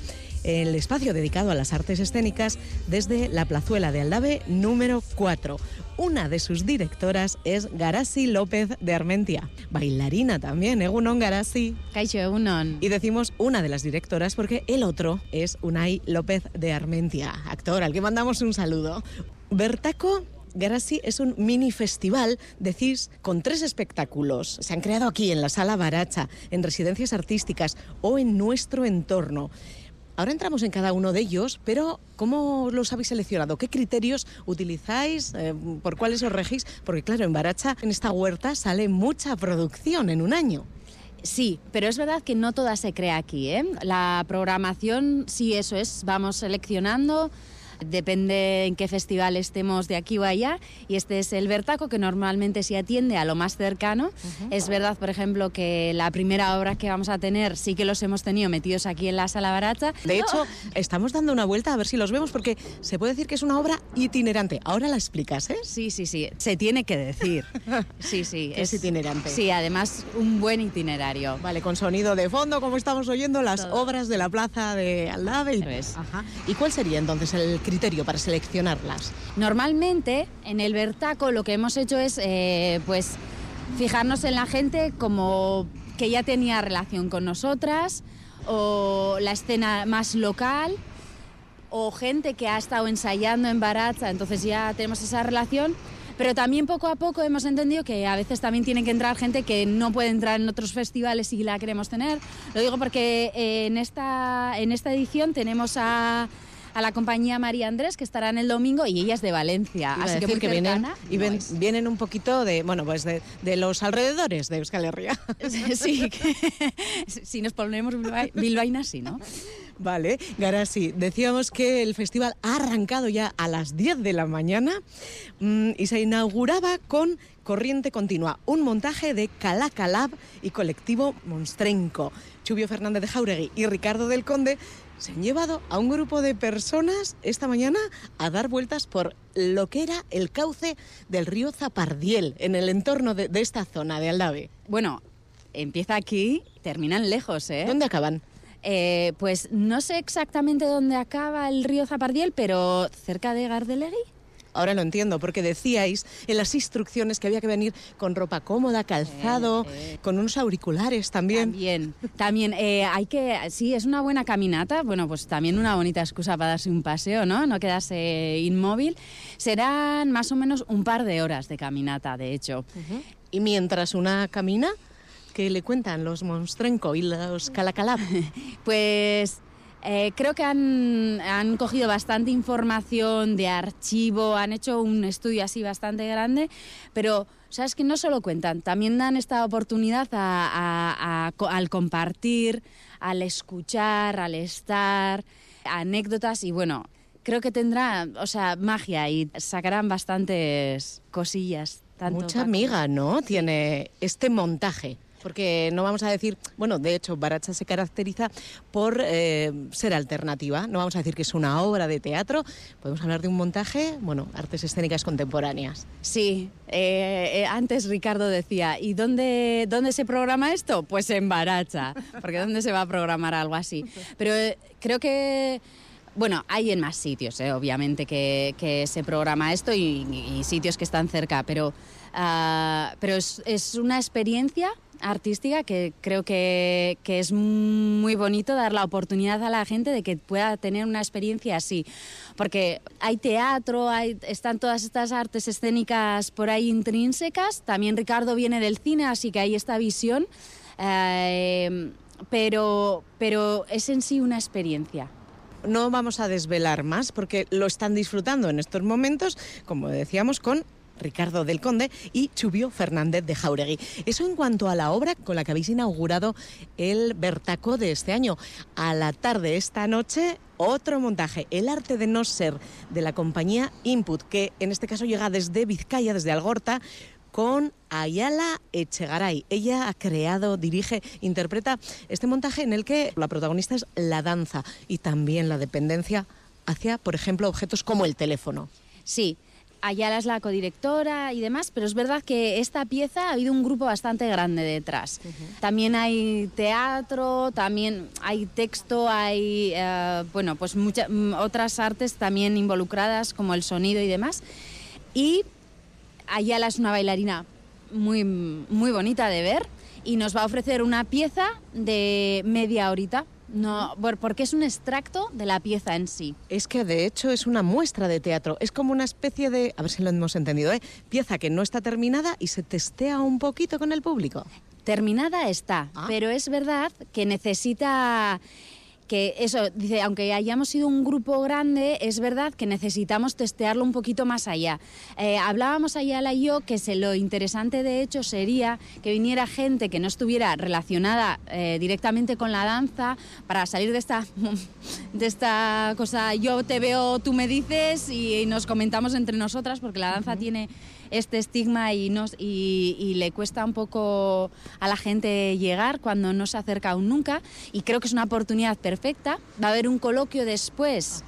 el espacio dedicado a las artes escénicas desde la plazuela de Aldave número 4. Una de sus directoras es Garasi López de Armentia, bailarina también, Egunon Garasi. Caixo Egunon. Y decimos una de las directoras porque el otro es Unai López de Armentia, actor al que mandamos un saludo. Bertaco Garasi es un mini festival, decís, con tres espectáculos. Se han creado aquí en la Sala Baracha, en residencias artísticas o en nuestro entorno. Ahora entramos en cada uno de ellos, pero ¿cómo los habéis seleccionado? ¿Qué criterios utilizáis? Eh, ¿Por cuáles os regís? Porque claro, en Baracha, en esta huerta, sale mucha producción en un año. Sí, pero es verdad que no toda se crea aquí. ¿eh? La programación, sí, eso es, vamos seleccionando depende en qué festival estemos de aquí o allá. Y este es el Bertaco, que normalmente se atiende a lo más cercano. Es verdad, por ejemplo, que la primera obra que vamos a tener sí que los hemos tenido metidos aquí en la sala barata. De hecho, estamos dando una vuelta a ver si los vemos, porque se puede decir que es una obra itinerante. Ahora la explicas, ¿eh? Sí, sí, sí. Se tiene que decir. Sí, sí. [LAUGHS] es, itinerante. Sí, además un buen itinerario. Vale, con sonido de fondo, como estamos oyendo, las obras de la plaza de Aldave. ¿Y cuál sería entonces el criterio para seleccionarlas? Normalmente, en el Bertaco lo que hemos hecho es, eh, pues, fijarnos en la gente como que ya tenía relación con nosotras, o la escena más local, o gente que ha estado ensayando en Baratza, entonces ya tenemos esa relación. Pero también poco a poco hemos entendido que a veces también tiene que entrar gente que no puede entrar en otros festivales y la queremos tener. Lo digo porque eh, en, esta, en esta edición tenemos a, a la compañía María Andrés, que estará en el domingo, y ella es de Valencia. Iba así que muy que vienen, y ven- vienen un poquito de, bueno, pues de, de los alrededores de Euskal Herria. [LAUGHS] Sí, que- [LAUGHS] si nos ponemos bilba- bilbaínas, sí, ¿no? Vale, Garasi, decíamos que el festival ha arrancado ya a las 10 de la mañana mm, y se inauguraba con Corriente Continua, un montaje de Calacalab y colectivo Monstrenco. Chubio Fernández de Jauregui y Ricardo del Conde se han llevado a un grupo de personas esta mañana a dar vueltas por lo que era el cauce del río Zapardiel, en el entorno de, de esta zona de Aldave. Bueno, empieza aquí, terminan lejos, ¿eh? ¿Dónde acaban? Eh, pues no sé exactamente dónde acaba el río Zapardiel, pero cerca de Gardelegui. Ahora lo entiendo, porque decíais en las instrucciones que había que venir con ropa cómoda, calzado, con unos auriculares también. También, también eh, hay que, sí, es una buena caminata, bueno, pues también una bonita excusa para darse un paseo, ¿no? No quedarse inmóvil. Serán más o menos un par de horas de caminata, de hecho. Y mientras una camina, ¿qué le cuentan los Monstrenco y los Calacalab? [LAUGHS] Pues eh, creo que han, han cogido bastante información de archivo, han hecho un estudio así bastante grande, pero sabes que no solo cuentan, también dan esta oportunidad a- a- a co- al compartir, al escuchar, al estar, anécdotas y bueno. Creo que tendrá, o sea, magia y sacarán bastantes cosillas. Tanto Mucha amiga, ¿no? Tiene este montaje. Porque no vamos a decir, bueno, de hecho, Baracha se caracteriza por eh, ser alternativa. No vamos a decir que es una obra de teatro. Podemos hablar de un montaje, bueno, artes escénicas contemporáneas. Sí, eh, eh, antes Ricardo decía, ¿y dónde, dónde se programa esto? Pues en Baracha, porque ¿dónde se va a programar algo así? Pero creo que, bueno, hay en más sitios, obviamente, que, se programa esto y, sitios que están cerca, pero, ah, pero es una experiencia artística que creo que, que es muy bonito dar la oportunidad a la gente de que pueda tener una experiencia así. Porque hay teatro, hay, están todas estas artes escénicas por ahí intrínsecas. También Ricardo viene del cine, así que hay esta visión. Eh, pero, pero es en sí una experiencia. No vamos a desvelar más porque lo están disfrutando en estos momentos, como decíamos, con Ricardo del Conde y Chubio Fernández de Jauregui. Eso en cuanto a la obra con la que habéis inaugurado el Bertaco de este año. A la tarde, esta noche, otro montaje, El arte de no ser, de la compañía Input, que en este caso llega desde Vizcaya, desde Algorta, con Ayala Echegaray. Ella ha creado, dirige, interpreta este montaje en el que la protagonista es la danza y también la dependencia hacia, por ejemplo, objetos como el teléfono. Sí, Ayala es la codirectora y demás, pero es verdad que esta pieza ha habido un grupo bastante grande detrás. También hay teatro, también hay texto, hay eh, bueno, pues muchas otras artes también involucradas como el sonido y demás. Y Ayala es una bailarina muy, muy bonita de ver y nos va a ofrecer una pieza de media horita. No, por- porque es un extracto de la pieza en sí. Es que de hecho es una muestra de teatro, es como una especie de, a ver si lo hemos entendido, ¿eh? pieza que no está terminada y se testea un poquito con el público. Terminada está, pero es verdad que necesita que eso, dice, aunque hayamos sido un grupo grande, es verdad que necesitamos testearlo un poquito más allá. Eh, hablábamos Ayala y yo que se, lo interesante de hecho sería que viniera gente que no estuviera relacionada eh, directamente con la danza para salir de esta, [LAUGHS] de esta cosa, yo te veo, tú me dices y, nos comentamos entre nosotras porque la danza tiene este estigma y, nos, y, le cuesta un poco a la gente llegar cuando no se acerca aún nunca. Y creo que es una oportunidad perfecta. Va a haber un coloquio después.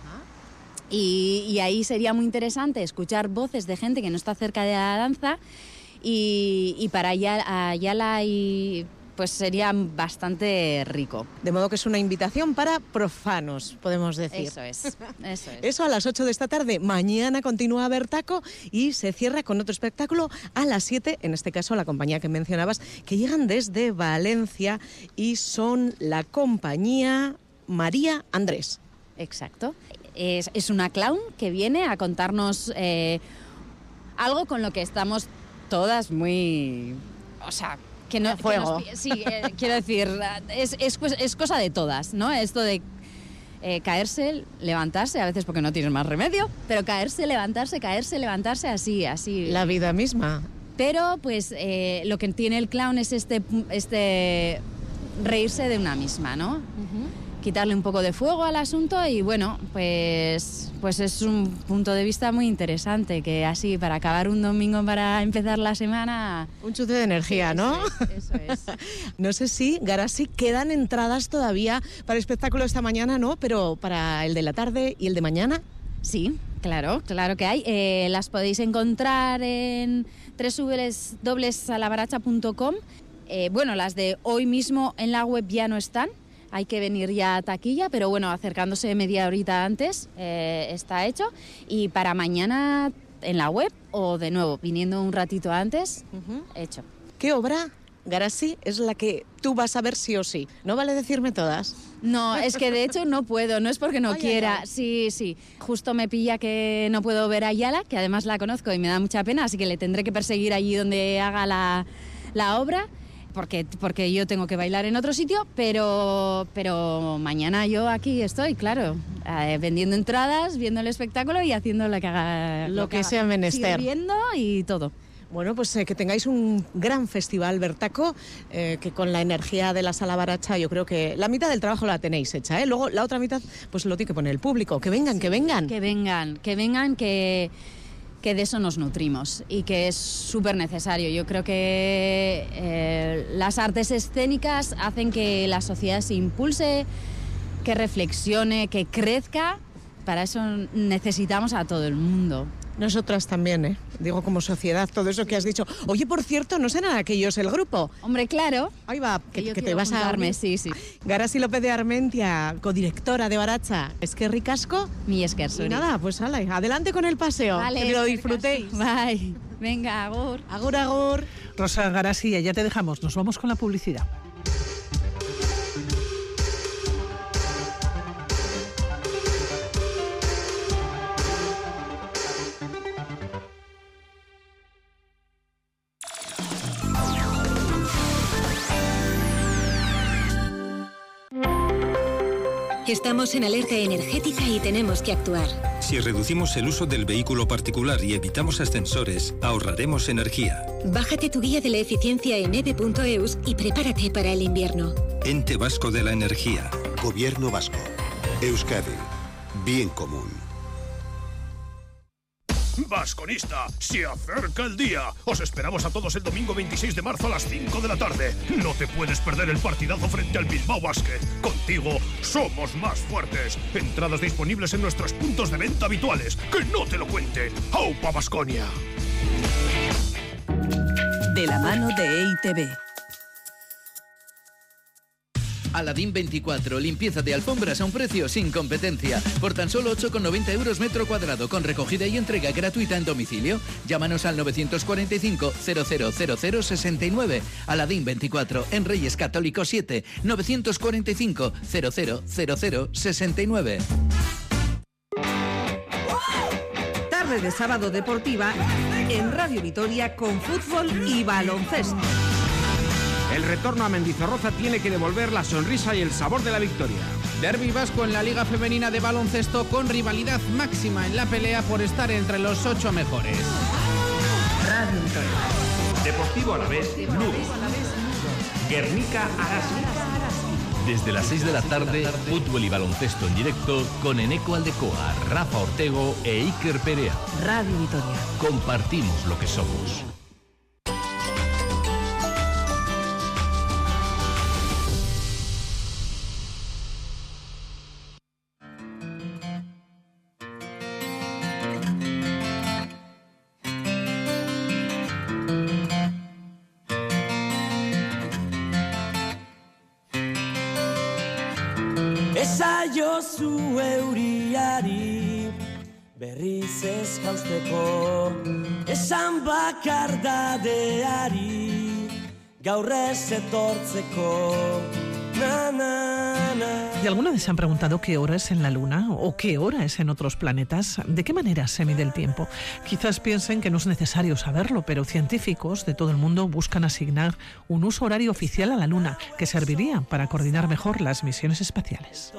Y, ahí sería muy interesante escuchar voces de gente que no está cerca de la danza. Y, y para Ayala, Ayala y pues sería bastante rico. De modo que es una invitación para profanos, podemos decir. Eso es, eso es. Eso a las 8 de esta tarde. Mañana continúa Bertaco y se cierra con otro espectáculo a las 7, en este caso la compañía que mencionabas, que llegan desde Valencia y son la compañía María Andrés. Exacto. Es, es una clown que viene a contarnos eh, algo con lo que estamos todas muy... O sea, que no... que fuego. nos- sí, eh, [LAUGHS] quiero decir, es, es, es cosa de todas, ¿no? Esto de eh, caerse, levantarse, a veces porque no tienes más remedio, pero caerse, levantarse, caerse, levantarse, así, así. La vida misma. Pero pues eh, lo que tiene el clown es este, este reírse de una misma, ¿no? quitarle un poco de fuego al asunto y bueno, pues, pues es un punto de vista muy interesante, que así para acabar un domingo para empezar la semana... Un chute de energía, ¿no? Eso es. [LAUGHS] no sé si, Garasi, quedan entradas todavía para el espectáculo esta mañana, ¿no? Pero para el de la tarde y el de mañana. Sí, claro, claro que hay. Eh, las podéis encontrar en www.alabaracha.com. Eh, bueno, las de hoy mismo en la web ya no están, hay que venir ya a taquilla, pero bueno, acercándose media horita antes eh, está hecho. Y para mañana en la web o de nuevo viniendo un ratito antes, hecho. ¿Qué obra, Garasi, es la que tú vas a ver sí o sí? No vale decirme todas. No, es que de hecho no puedo, no es porque no [LAUGHS] quiera. Sí, sí. Justo me pilla que no puedo ver a Yala, que además la conozco y me da mucha pena, así que le tendré que perseguir allí donde haga la, la obra. Porque, porque yo tengo que bailar en otro sitio, pero, pero mañana yo aquí estoy, claro, eh, vendiendo entradas, viendo el espectáculo y haciendo lo que haga. Lo que haga. sea menester. Sirviendo y todo. Bueno, pues eh, que tengáis un gran festival, Bertaco, eh, que con la energía de la sala baracha yo creo que la mitad del trabajo la tenéis hecha, ¿eh? Luego la otra mitad pues lo tiene que poner el público. Que vengan, que vengan. Que vengan, que vengan, que, que de eso nos nutrimos y que es súper necesario. Yo creo que eh, las artes escénicas hacen que la sociedad se impulse, que reflexione, que crezca. Para eso necesitamos a todo el mundo. Nosotras también, ¿eh? Digo, como sociedad, todo eso que has dicho. Oye, por cierto, ¿no serán aquellos el grupo? Hombre, claro. Ahí va, que, que te vas a juntarme, unir. sí, sí. Garasi López de Armentia, codirectora de Baracha. Es que ricasco. Mi esker Y nada, pues ala, adelante con el paseo. Vale, que lo disfrutéis. Bye. Venga, agur. Agur, agur. Rosa Garasía, ya te dejamos. Nos vamos con la publicidad. Estamos en alerta energética y tenemos que actuar. Si reducimos el uso del vehículo particular y evitamos ascensores, ahorraremos energía. Bájate tu guía de la eficiencia en eve.eus y prepárate para el invierno. Ente Vasco de la Energía. Gobierno vasco. Euskadi. Bien común. Vasconista, se acerca el día. Os esperamos a todos el domingo 26 de marzo a las 5 de la tarde. No te puedes perder el partidazo frente al Bilbao Basket. Contigo somos más fuertes. Entradas disponibles en nuestros puntos de venta habituales. Que no te lo cuente. ¡Aupa Vasconia! De la mano de EITB. Aladín 24, limpieza de alfombras a un precio sin competencia. Por tan solo 8,90 euros metro cuadrado, con recogida y entrega gratuita en domicilio. Llámanos al 945 000069. Aladín 24, en Reyes Católicos 7, 945 000069. Tarde de sábado deportiva en Radio Vitoria con fútbol y baloncesto. El retorno a Mendizorroza tiene que devolver la sonrisa y el sabor de la victoria. Derby vasco en la Liga Femenina de Baloncesto con rivalidad máxima en la pelea por estar entre los ocho mejores. Radio Vitoria. Deportivo a la vez, Lugo. Guernica Arasi. Desde las 6 de la tarde, fútbol y baloncesto en directo con Eneco Aldecoa, Rafa Ortego e Iker Perea. Radio Vitoria. Compartimos lo que somos. Esan bakardadeari gaur ez etortzeko Na, na, na. ¿Y alguna vez se han preguntado qué hora es en la Luna o qué hora es en otros planetas? ¿De qué manera se mide el tiempo? Quizás piensen que no es necesario saberlo, pero científicos de todo el mundo buscan asignar un uso horario oficial a la Luna que serviría para coordinar mejor las misiones espaciales.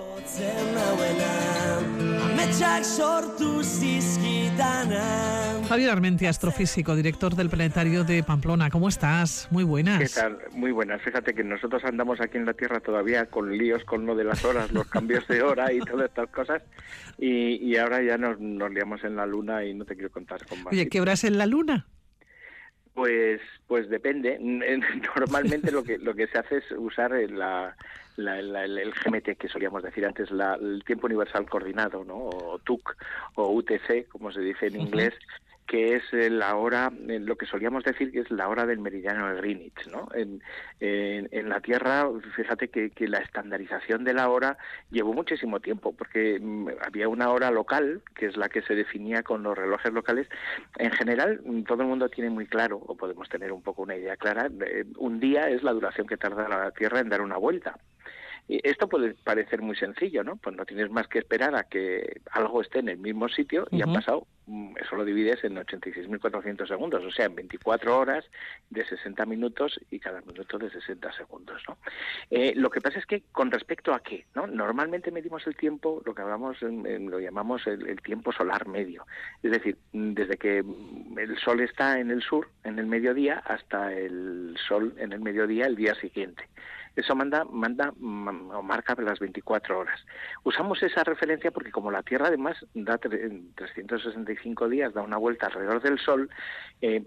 Javier Armentia, astrofísico, director del Planetario de Pamplona. ¿Cómo estás? Muy buenas. ¿Qué tal? Muy buenas. Fíjate que nosotros andamos aquí en la Tierra todavía con líos con lo de las horas, los cambios de hora y todas estas cosas. Y, ahora ya nos, nos, liamos en la Luna y no te quiero contar con más. Oye, ¿qué hora es en la Luna? Pues, pues depende. [LAUGHS] Normalmente lo que lo que se hace es usar la, el GMT que solíamos decir antes, el tiempo universal coordinado, ¿no? O TUC o UTC, como se dice en inglés, que es eh, la hora, eh, lo que solíamos decir que es la hora del meridiano de Greenwich, ¿no? En, la Tierra, fíjate que, la estandarización de la hora llevó muchísimo tiempo, porque mm, había una hora local, que es la que se definía con los relojes locales. En general, mm, todo el mundo tiene muy claro, o podemos tener un poco una idea clara, un día es la duración que tarda la Tierra en dar una vuelta. Esto puede parecer muy sencillo, ¿no? Pues no tienes más que esperar a que algo esté en el mismo sitio y ha pasado, mm, eso lo divides en 86.400 segundos, o sea, en 24 horas de 60 minutos y cada minuto de 60 segundos, ¿no? Eh, lo que pasa es que con respecto a qué, ¿no? Normalmente medimos el tiempo, lo que hablamos, lo llamamos el, tiempo solar medio, es decir, mm, desde que mm, el sol está en el sur, en el mediodía, hasta el sol en el mediodía el día siguiente. Eso manda, manda o marca las 24 horas. Usamos esa referencia porque como la Tierra además da 365 días, da una vuelta alrededor del Sol, eh,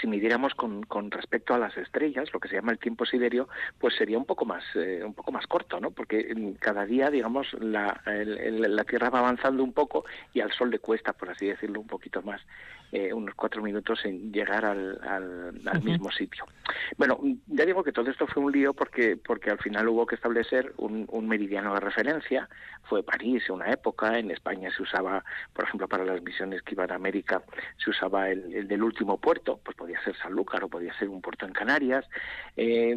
si midiéramos con, con, respecto a las estrellas, lo que se llama el tiempo siderio, pues sería un poco más eh, un poco más corto, ¿no? Porque cada día, digamos, la, la Tierra va avanzando un poco y al Sol le cuesta, por así decirlo, un poquito más eh, unos cuatro minutos en llegar al, al, mismo sitio. Bueno, ya digo que todo esto fue un lío porque, porque al final hubo que establecer un, un meridiano de referencia. Fue París en una época, en España se usaba, por ejemplo, para las misiones que iban a América, se usaba el, del último puerto, pues podía ser Sanlúcar o podía ser un puerto en Canarias. Eh,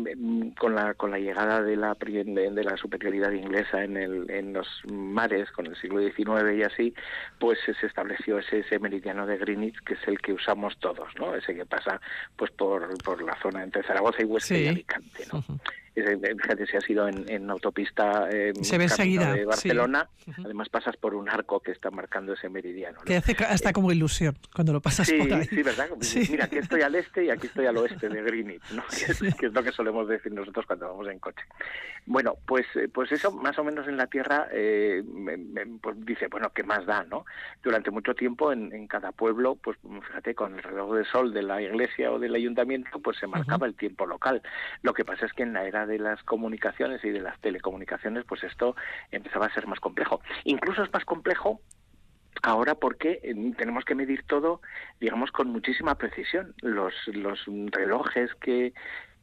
con, la, con la llegada de la, de, la superioridad inglesa en, el, en los mares, con el siglo XIX y así, pues se estableció ese, ese meridiano de Greenwich que es el que usamos todos, ¿no? Ese que pasa pues por, por la zona entre Zaragoza y Huesca y Alicante, ¿no? Fíjate si ha sido en, autopista eh, Se ve seguida, de Barcelona, además pasas por un arco que está marcando ese meridiano. Que hace hasta como ilusión cuando lo pasas por ahí. Sí, ¿verdad? Mira, aquí estoy al este y aquí estoy al oeste de Greenwich, ¿no? [LAUGHS] que, es, lo que solemos decir nosotros cuando vamos en coche. Bueno, pues, eh, pues eso más o menos en la Tierra eh, pues dice, bueno, ¿qué más da, no? Durante mucho tiempo en, cada pueblo, pues fíjate, con el reloj de sol de la iglesia o del ayuntamiento, pues se marcaba el tiempo local. Lo que pasa es que en la era de las comunicaciones y de las telecomunicaciones, pues esto empezaba a ser más complejo. Incluso es más complejo ahora porque eh, tenemos que medir todo, digamos, con muchísima precisión. Los, los relojes que,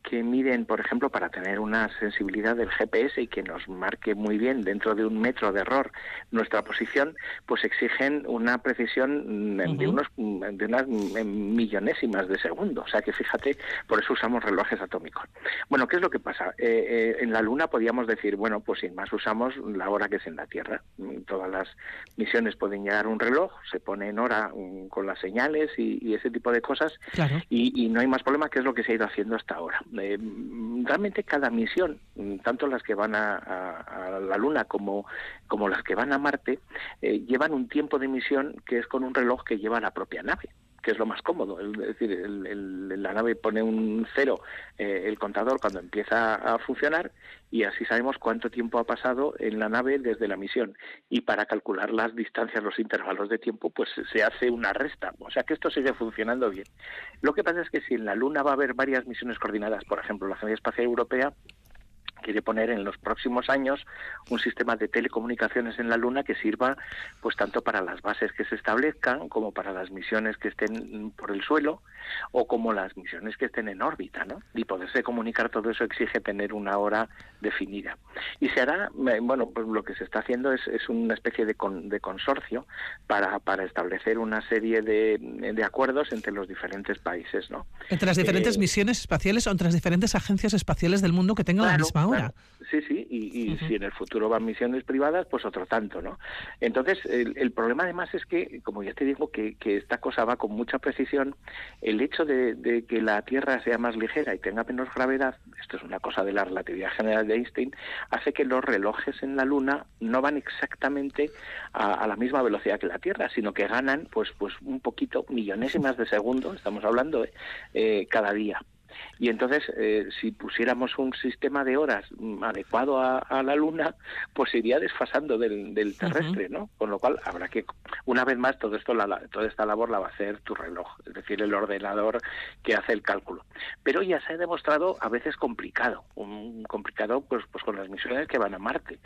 que miden, por ejemplo, para tener una sensibilidad del GPS y que nos marque muy bien dentro de un metro de error nuestra posición, pues exigen una precisión de unos de unas millonésimas de segundo. O sea que fíjate, por eso usamos relojes atómicos. Bueno, ¿qué es lo que pasa? Eh, eh, en la Luna podíamos decir, bueno, pues sin más usamos la hora que es en la Tierra. Todas las misiones pueden llegar un reloj, se pone en hora mm, con las señales y, ese tipo de cosas, y, y no hay más problema, que es lo que se ha ido haciendo hasta ahora. Eh, realmente cada misión, tanto las que van a, la Luna como, como las que van a Marte, eh, llevan un tiempo de misión que es con un reloj que lleva la propia nave que es lo más cómodo. Es decir, la nave pone un cero eh, el contador cuando empieza a funcionar y así sabemos cuánto tiempo ha pasado en la nave desde la misión. Y para calcular las distancias, los intervalos de tiempo, pues se hace una resta. O sea que esto sigue funcionando bien. Lo que pasa es que si en la Luna va a haber varias misiones coordinadas, por ejemplo, la Agencia Espacial Europea quiere poner en los próximos años un sistema de telecomunicaciones en la Luna que sirva pues tanto para las bases que se establezcan como para las misiones que estén por el suelo o como las misiones que estén en órbita, ¿no? Y poderse comunicar todo eso exige tener una hora definida. Y se hará, bueno, pues lo que se está haciendo es, es una especie de, de consorcio para, para establecer una serie de, de, acuerdos entre los diferentes países, ¿no? Entre las diferentes eh, misiones espaciales o entre las diferentes agencias espaciales del mundo que tengan la misma hora. Ahora. Sí, sí, y, y si en el futuro van misiones privadas, pues otro tanto, ¿no? Entonces, el, el problema además es que, como ya te digo, que, que, esta cosa va con mucha precisión, el hecho de, de, que la Tierra sea más ligera y tenga menos gravedad, esto es una cosa de la relatividad general de Einstein, hace que los relojes en la Luna no van exactamente a, a la misma velocidad que la Tierra, sino que ganan, pues, pues un poquito, millonésimas de segundo, estamos hablando, eh, cada día. Y entonces, eh, si pusiéramos un sistema de horas adecuado a, a la Luna, pues iría desfasando del, del terrestre, uh -huh. ¿no? Con lo cual habrá que, una vez más, todo esto, la, toda esta labor la va a hacer tu reloj, es decir, el ordenador que hace el cálculo. Pero ya se ha demostrado a veces complicado, un complicado pues, pues con las misiones que van a Marte,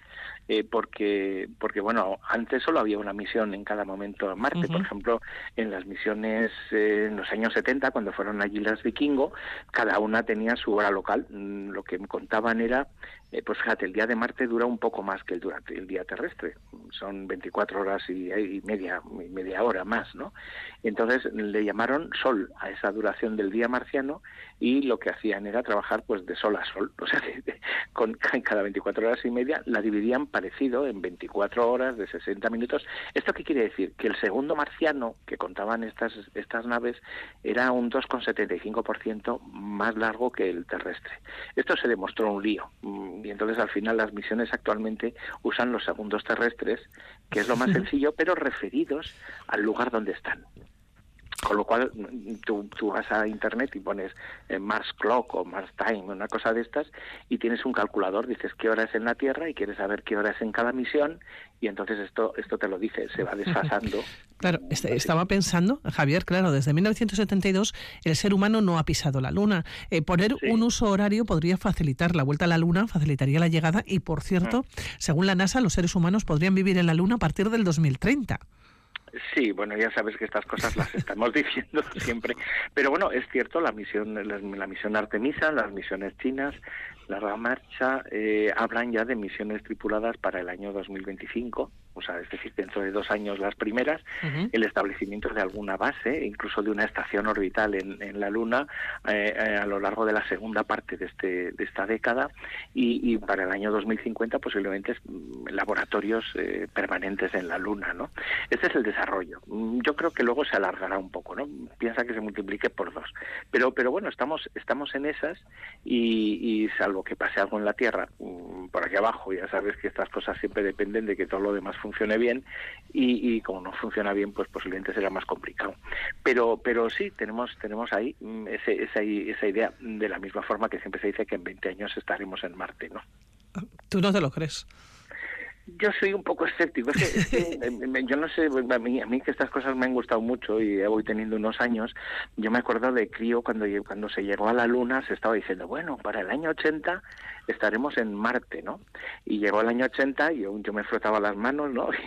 eh, porque, porque bueno, antes solo había una misión en cada momento a Marte, uh -huh. por ejemplo, en las misiones eh, en los años 70, cuando fueron allí las Vikingo, cada una tenía su hora local. Mm, lo que me contaban era, eh, pues fíjate, el día de Marte dura un poco más que el, durante el día terrestre. Son 24 horas y, y media, media hora más, ¿no? Entonces le llamaron Sol a esa duración del día marciano y lo que hacían era trabajar pues de sol a sol. [LAUGHS] O sea, con [LAUGHS] cada 24 horas y media la dividían parecido en 24 horas de 60 minutos. ¿Esto qué quiere decir? Que el segundo marciano que contaban estas, estas naves era un 2,75% más largo que el terrestre. Esto se demostró un lío y entonces al final las misiones actualmente usan los segundos terrestres, que es lo más [LAUGHS] sencillo, pero referidos al lugar donde están. Con lo cual, tú, tú, vas a Internet y pones eh, Mars Clock o Mars Time, una cosa de estas, y tienes un calculador, dices qué hora es en la Tierra y quieres saber qué hora es en cada misión, y entonces esto, esto te lo dice, se va desfasando. [LAUGHS] claro, este, estaba pensando, Javier, claro, desde 1972 el ser humano no ha pisado la Luna. Eh, poner sí. un uso horario podría facilitar la vuelta a la Luna, facilitaría la llegada, y por cierto, mm. según la NASA, los seres humanos podrían vivir en la Luna a partir del 2030. Sí, bueno, ya sabes que estas cosas las estamos [LAUGHS] diciendo siempre, pero bueno, es cierto, la misión, la, la misión Artemisa, las misiones chinas, la marcha, eh, hablan ya de misiones tripuladas para el año 2025, o sea, es decir, dentro de dos años las primeras, uh -huh. el establecimiento de alguna base, incluso de una estación orbital en, en la Luna eh, eh, a lo largo de la segunda parte de, este, de esta década y, y para el año 2050 posiblemente laboratorios eh, permanentes en la Luna, ¿no? Este es el desarrollo. Yo creo que luego se alargará un poco, ¿no? Piensa que se multiplique por dos. Pero, pero bueno, estamos, estamos en esas y, y salvo que pase algo en la Tierra, por aquí abajo, ya sabes que estas cosas siempre dependen de que todo lo demás funcione bien y, y como no funciona bien, pues posiblemente será más complicado. Pero, pero sí, tenemos, tenemos ahí ese, esa, esa idea de la misma forma que siempre se dice que en 20 años estaremos en Marte, ¿no? ¿Tú no te lo crees? Yo soy un poco escéptico. Es que, es que, [LAUGHS] yo no sé, a mí, a mí que estas cosas me han gustado mucho y voy teniendo unos años. Yo me acuerdo de crío cuando, cuando se llegó a la Luna, se estaba diciendo, bueno, para el año 80 estaremos en Marte, ¿no? Y llegó el año 80 y yo, yo me frotaba las manos, ¿no? [LAUGHS]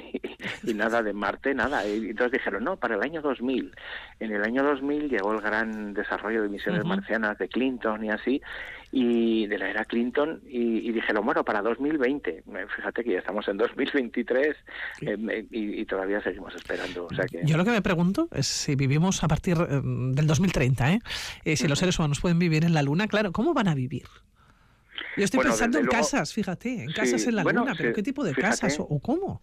Y, y, nada de Marte, nada. Y entonces dijeron, no, para el año 2000. En el año 2000 llegó el gran desarrollo de misiones uh -huh. marcianas de Clinton y así, y de la era Clinton, y, y dijeron, bueno, para 2020. Fíjate que ya estamos en 2023 sí. eh, y, y, todavía seguimos esperando. O sea que... Yo lo que me pregunto es si vivimos a partir eh, del 2030, ¿eh? eh si uh -huh. los seres humanos pueden vivir en la Luna, claro, ¿cómo van a vivir? Yo estoy bueno, pensando en luego, casas, fíjate, en sí, casas en la bueno, Luna, pero sí, ¿qué tipo de fíjate, casas o, o cómo?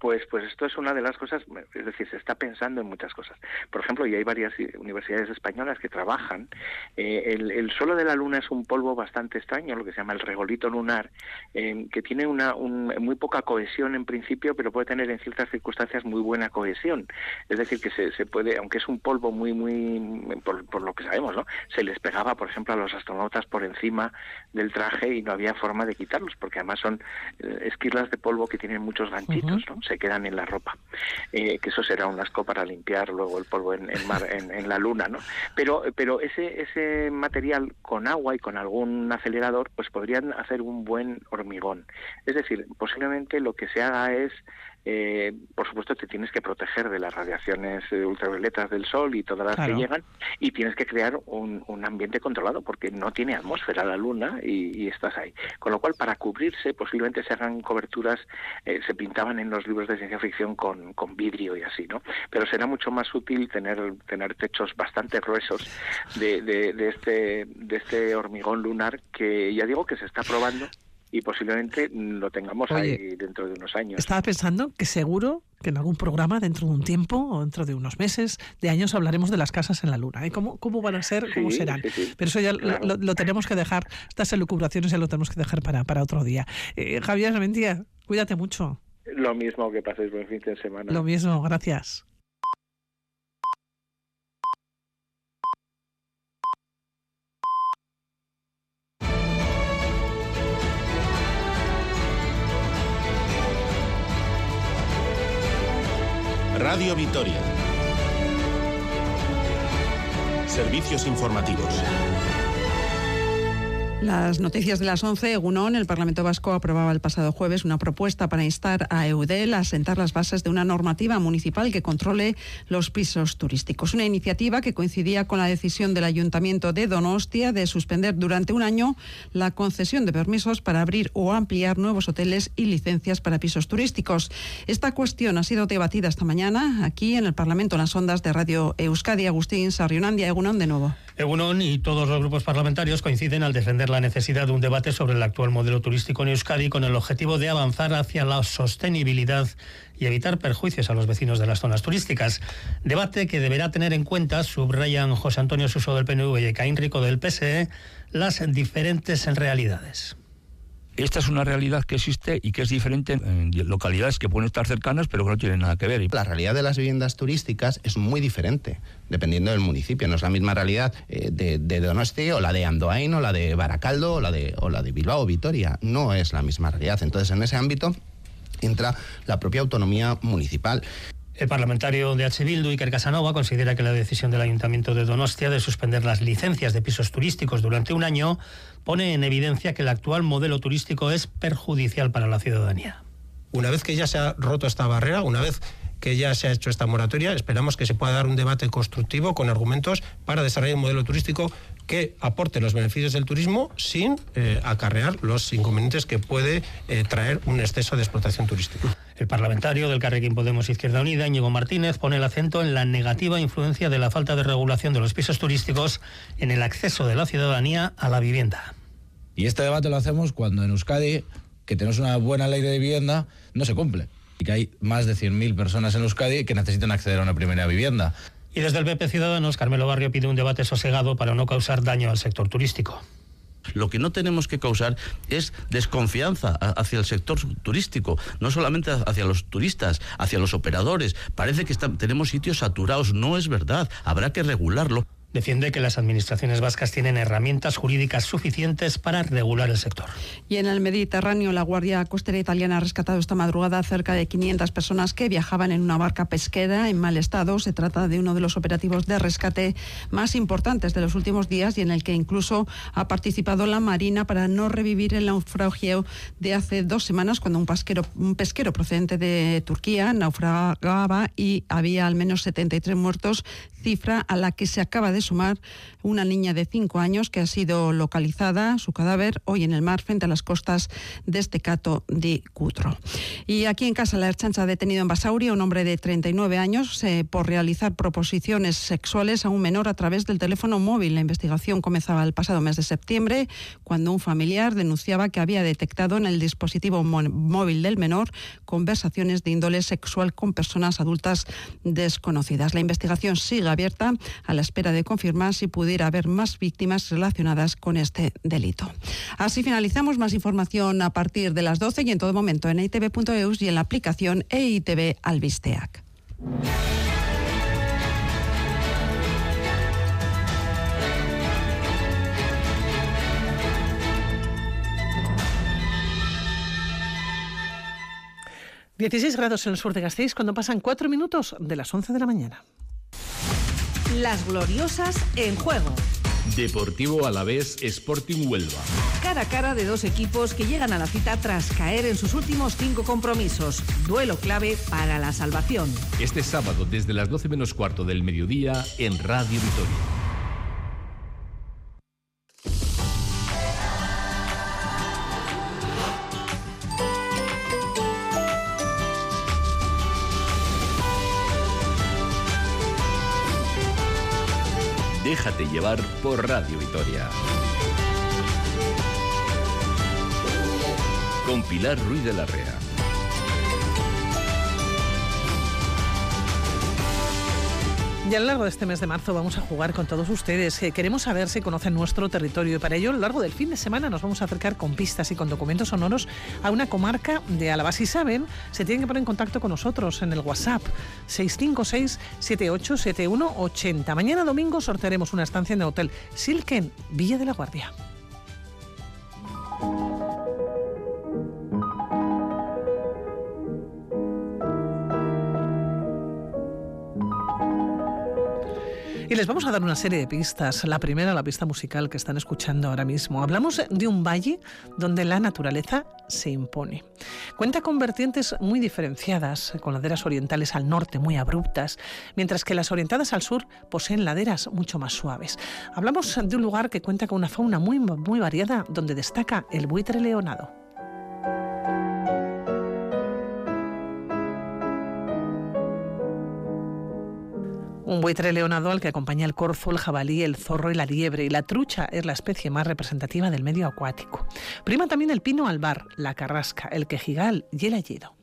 Pues, pues esto es una de las cosas, es decir, se está pensando en muchas cosas. Por ejemplo, y hay varias universidades españolas que trabajan. Eh, el, el, suelo de la Luna es un polvo bastante extraño, lo que se llama el regolito lunar, eh, que tiene una un, muy poca cohesión en principio, pero puede tener en ciertas circunstancias muy buena cohesión. Es decir, que se, se puede, aunque es un polvo muy, muy, por, por lo que sabemos, ¿no? Se les pegaba, por ejemplo, a los astronautas por encima del traje y no había forma de quitarlos, porque además son eh, esquirlas de polvo que tienen muchos ganchitos, uh -huh. ¿no? Se quedan en la ropa. Eh, que eso será un asco para limpiar luego el polvo en, mar, en, la luna, ¿no? Pero, pero ese, ese material con agua y con algún acelerador, pues podrían hacer un buen hormigón. Es decir, posiblemente lo que se haga es eh, por supuesto te tienes que proteger de las radiaciones eh, ultravioletas del sol y todas las claro. que llegan y tienes que crear un, un, ambiente controlado porque no tiene atmósfera la luna y, y, estás ahí. Con lo cual para cubrirse posiblemente se hagan coberturas, eh, se pintaban en los libros de ciencia ficción con, con, vidrio y así, ¿no? Pero será mucho más útil tener, tener techos bastante gruesos de, de, de, este, de este hormigón lunar que ya digo que se está probando y posiblemente lo tengamos Oye, ahí dentro de unos años. Estaba pensando que seguro que en algún programa, dentro de un tiempo o dentro de unos meses, de años, hablaremos de las casas en la Luna. ¿eh? ¿Cómo, ¿Cómo van a ser? ¿Cómo serán? sí, sí. Pero eso ya lo- Claro. lo, lo tenemos que dejar, estas elucubraciones ya lo tenemos que dejar para, para otro día. Eh, Javier cuídate mucho. Lo mismo que paséis buen fin de semana. Lo mismo, gracias. Radio Vitoria. Servicios informativos. Las noticias de las 11, Egunon, el Parlamento Vasco aprobaba el pasado jueves una propuesta para instar a Eudel a sentar las bases de una normativa municipal que controle los pisos turísticos. Una iniciativa que coincidía con la decisión del Ayuntamiento de Donostia de suspender durante un año la concesión de permisos para abrir o ampliar nuevos hoteles y licencias para pisos turísticos. Esta cuestión ha sido debatida esta mañana aquí en el Parlamento en las ondas de Radio Euskadi. Agustín Sarrionandia, Egunon de nuevo. Egunon y todos los grupos parlamentarios coinciden al defender la necesidad de un debate sobre el actual modelo turístico en Euskadi con el objetivo de avanzar hacia la sostenibilidad y evitar perjuicios a los vecinos de las zonas turísticas. Debate que deberá tener en cuenta, subrayan José Antonio Suso del PNV y Ecaín Rico del PSE, las diferentes realidades. Esta es una realidad que existe y que es diferente en localidades que pueden estar cercanas, pero que no tienen nada que ver. La realidad de las viviendas turísticas es muy diferente, dependiendo del municipio. No es la misma realidad eh, de, de Donosti o la de Andoain o la de Baracaldo o la de, o la de Bilbao o Vitoria. No es la misma realidad. Entonces, en ese ámbito entra la propia autonomía municipal. El parlamentario de H. Bildu, Iker Casanova, considera que la decisión del Ayuntamiento de Donostia de suspender las licencias de pisos turísticos durante un año pone en evidencia que el actual modelo turístico es perjudicial para la ciudadanía. Una vez que ya se ha roto esta barrera, una vez que ya se ha hecho esta moratoria, esperamos que se pueda dar un debate constructivo con argumentos para desarrollar un modelo turístico que aporte los beneficios del turismo sin eh, acarrear los inconvenientes que puede eh, traer un exceso de explotación turística. El parlamentario del Carrequín Podemos Izquierda Unida, Íñigo Martínez, pone el acento en la negativa influencia de la falta de regulación de los pisos turísticos en el acceso de la ciudadanía a la vivienda. Y este debate lo hacemos cuando en Euskadi, que tenemos una buena ley de vivienda, no se cumple. Y que hay más de 100.000 personas en Euskadi que necesitan acceder a una primera vivienda. Y desde el PP Ciudadanos, Carmelo Barrio pide un debate sosegado para no causar daño al sector turístico. Lo que no tenemos que causar es desconfianza hacia el sector turístico, no solamente hacia los turistas, hacia los operadores. Parece que está- tenemos sitios saturados, no es verdad, habrá que regularlo. Defiende que las administraciones vascas tienen herramientas jurídicas suficientes para regular el sector. Y en el Mediterráneo, la Guardia Costera Italiana ha rescatado esta madrugada cerca de 500 personas que viajaban en una barca pesquera en mal estado. Se trata de uno de los operativos de rescate más importantes de los últimos días y en el que incluso ha participado la Marina para no revivir el naufragio de hace dos semanas cuando un pesquero, un pesquero procedente de Turquía naufragaba y había al menos 73 muertos, cifra a la que se acaba de sumar una niña de 5 años que ha sido localizada, su cadáver, hoy en el mar frente a las costas de Estecato di Cutro. Y aquí en casa, la Erchancha ha detenido en Basauri a un hombre de 39 años eh, por realizar proposiciones sexuales a un menor a través del teléfono móvil. La investigación comenzaba el pasado mes de septiembre, cuando un familiar denunciaba que había detectado en el dispositivo móvil del menor conversaciones de índole sexual con personas adultas desconocidas. La investigación sigue abierta a la espera de confirmar si pudiera haber más víctimas relacionadas con este delito. Así finalizamos. Más información a partir de las 12 y en todo momento en eitv.eus y en la aplicación EITV Albisteac. 16 grados en el sur de Gasteiz cuando pasan 4 minutos de las 11 de la mañana. Las gloriosas en juego. Deportivo Alavés Sporting Huelva. Cara a cara de dos equipos que llegan a la cita tras caer en sus últimos cinco compromisos. Duelo clave para la salvación. Este sábado desde las 12 menos cuarto del mediodía en Radio Vitoria. Déjate llevar por Radio Vitoria. con Pilar Ruiz de la Rea. Y a lo largo de este mes de marzo vamos a jugar con todos ustedes. Eh, queremos saber si conocen nuestro territorio y para ello a lo largo del fin de semana nos vamos a acercar con pistas y con documentos sonoros a una comarca de Álava. Si saben, se tienen que poner en contacto con nosotros en el WhatsApp 656-787180. Mañana domingo sortearemos una estancia en el Hotel Silken, Villa de la Guardia. Y les vamos a dar una serie de pistas. La primera, la pista musical que están escuchando ahora mismo. Hablamos de un valle donde la naturaleza se impone. Cuenta con vertientes muy diferenciadas, con laderas orientales al norte muy abruptas, mientras que las orientadas al sur poseen laderas mucho más suaves. Hablamos de un lugar que cuenta con una fauna muy, muy variada, donde destaca el buitre leonado. Un buitre leonado al que acompaña el corzo, el jabalí, el zorro y la liebre. Y la trucha es la especie más representativa del medio acuático. Prima también el pino albar, la carrasca, el quejigal y el ayedo.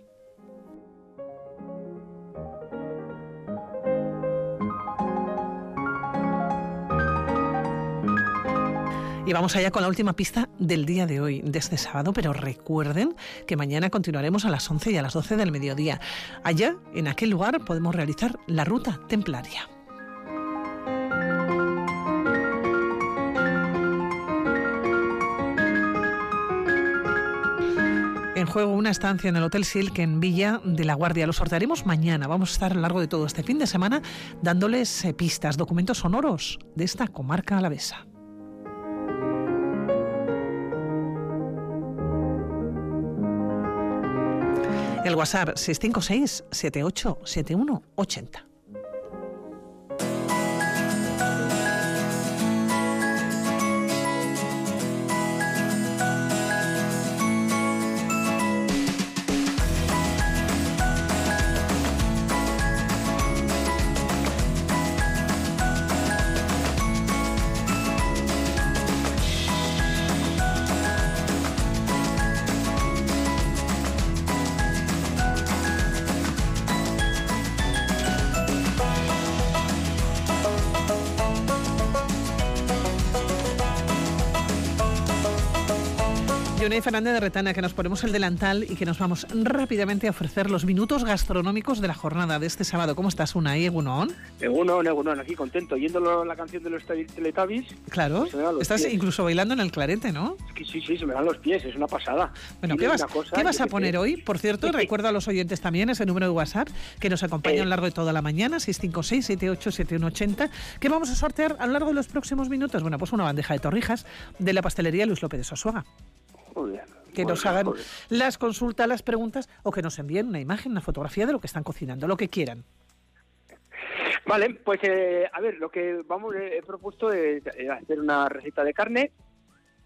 Y vamos allá con la última pista del día de hoy, de este sábado, pero recuerden que mañana continuaremos a las 11 y a las 12 del mediodía. Allá, en aquel lugar, podemos realizar la ruta templaria. En juego una estancia en el Hotel Silk en Villa de la Guardia. Lo sortearemos mañana. Vamos a estar a lo largo de todo este fin de semana dándoles eh, pistas, documentos sonoros de esta comarca alavesa. El WhatsApp 656 7871 80. Fernández de Retana, que nos ponemos el delantal y que nos vamos rápidamente a ofrecer los minutos gastronómicos de la jornada de este sábado. ¿Cómo estás, Unai, Egunon? Egunon, Egunon, aquí contento, yéndolo la canción de los Teletubbies. Claro, los estás pies. incluso bailando en el clarete, ¿no? Es que sí, sí, se me dan los pies, es una pasada. Bueno, ¿qué vas, una cosa, ¿qué vas yo a poner hoy? Por cierto, [LAUGHS] recuerdo a los oyentes también ese número de WhatsApp que nos acompaña a lo largo de toda la mañana, 656-787180. ¿Qué vamos a sortear a lo largo de los próximos minutos? Bueno, pues una bandeja de torrijas de la pastelería Luis López de Sosuaga. Muy bien. Que Muy nos bien, hagan las consultas, las preguntas o que nos envíen una imagen, una fotografía de lo que están cocinando, lo que quieran. Vale, pues eh, a ver, lo que vamos eh, he propuesto es eh, hacer una receta de carne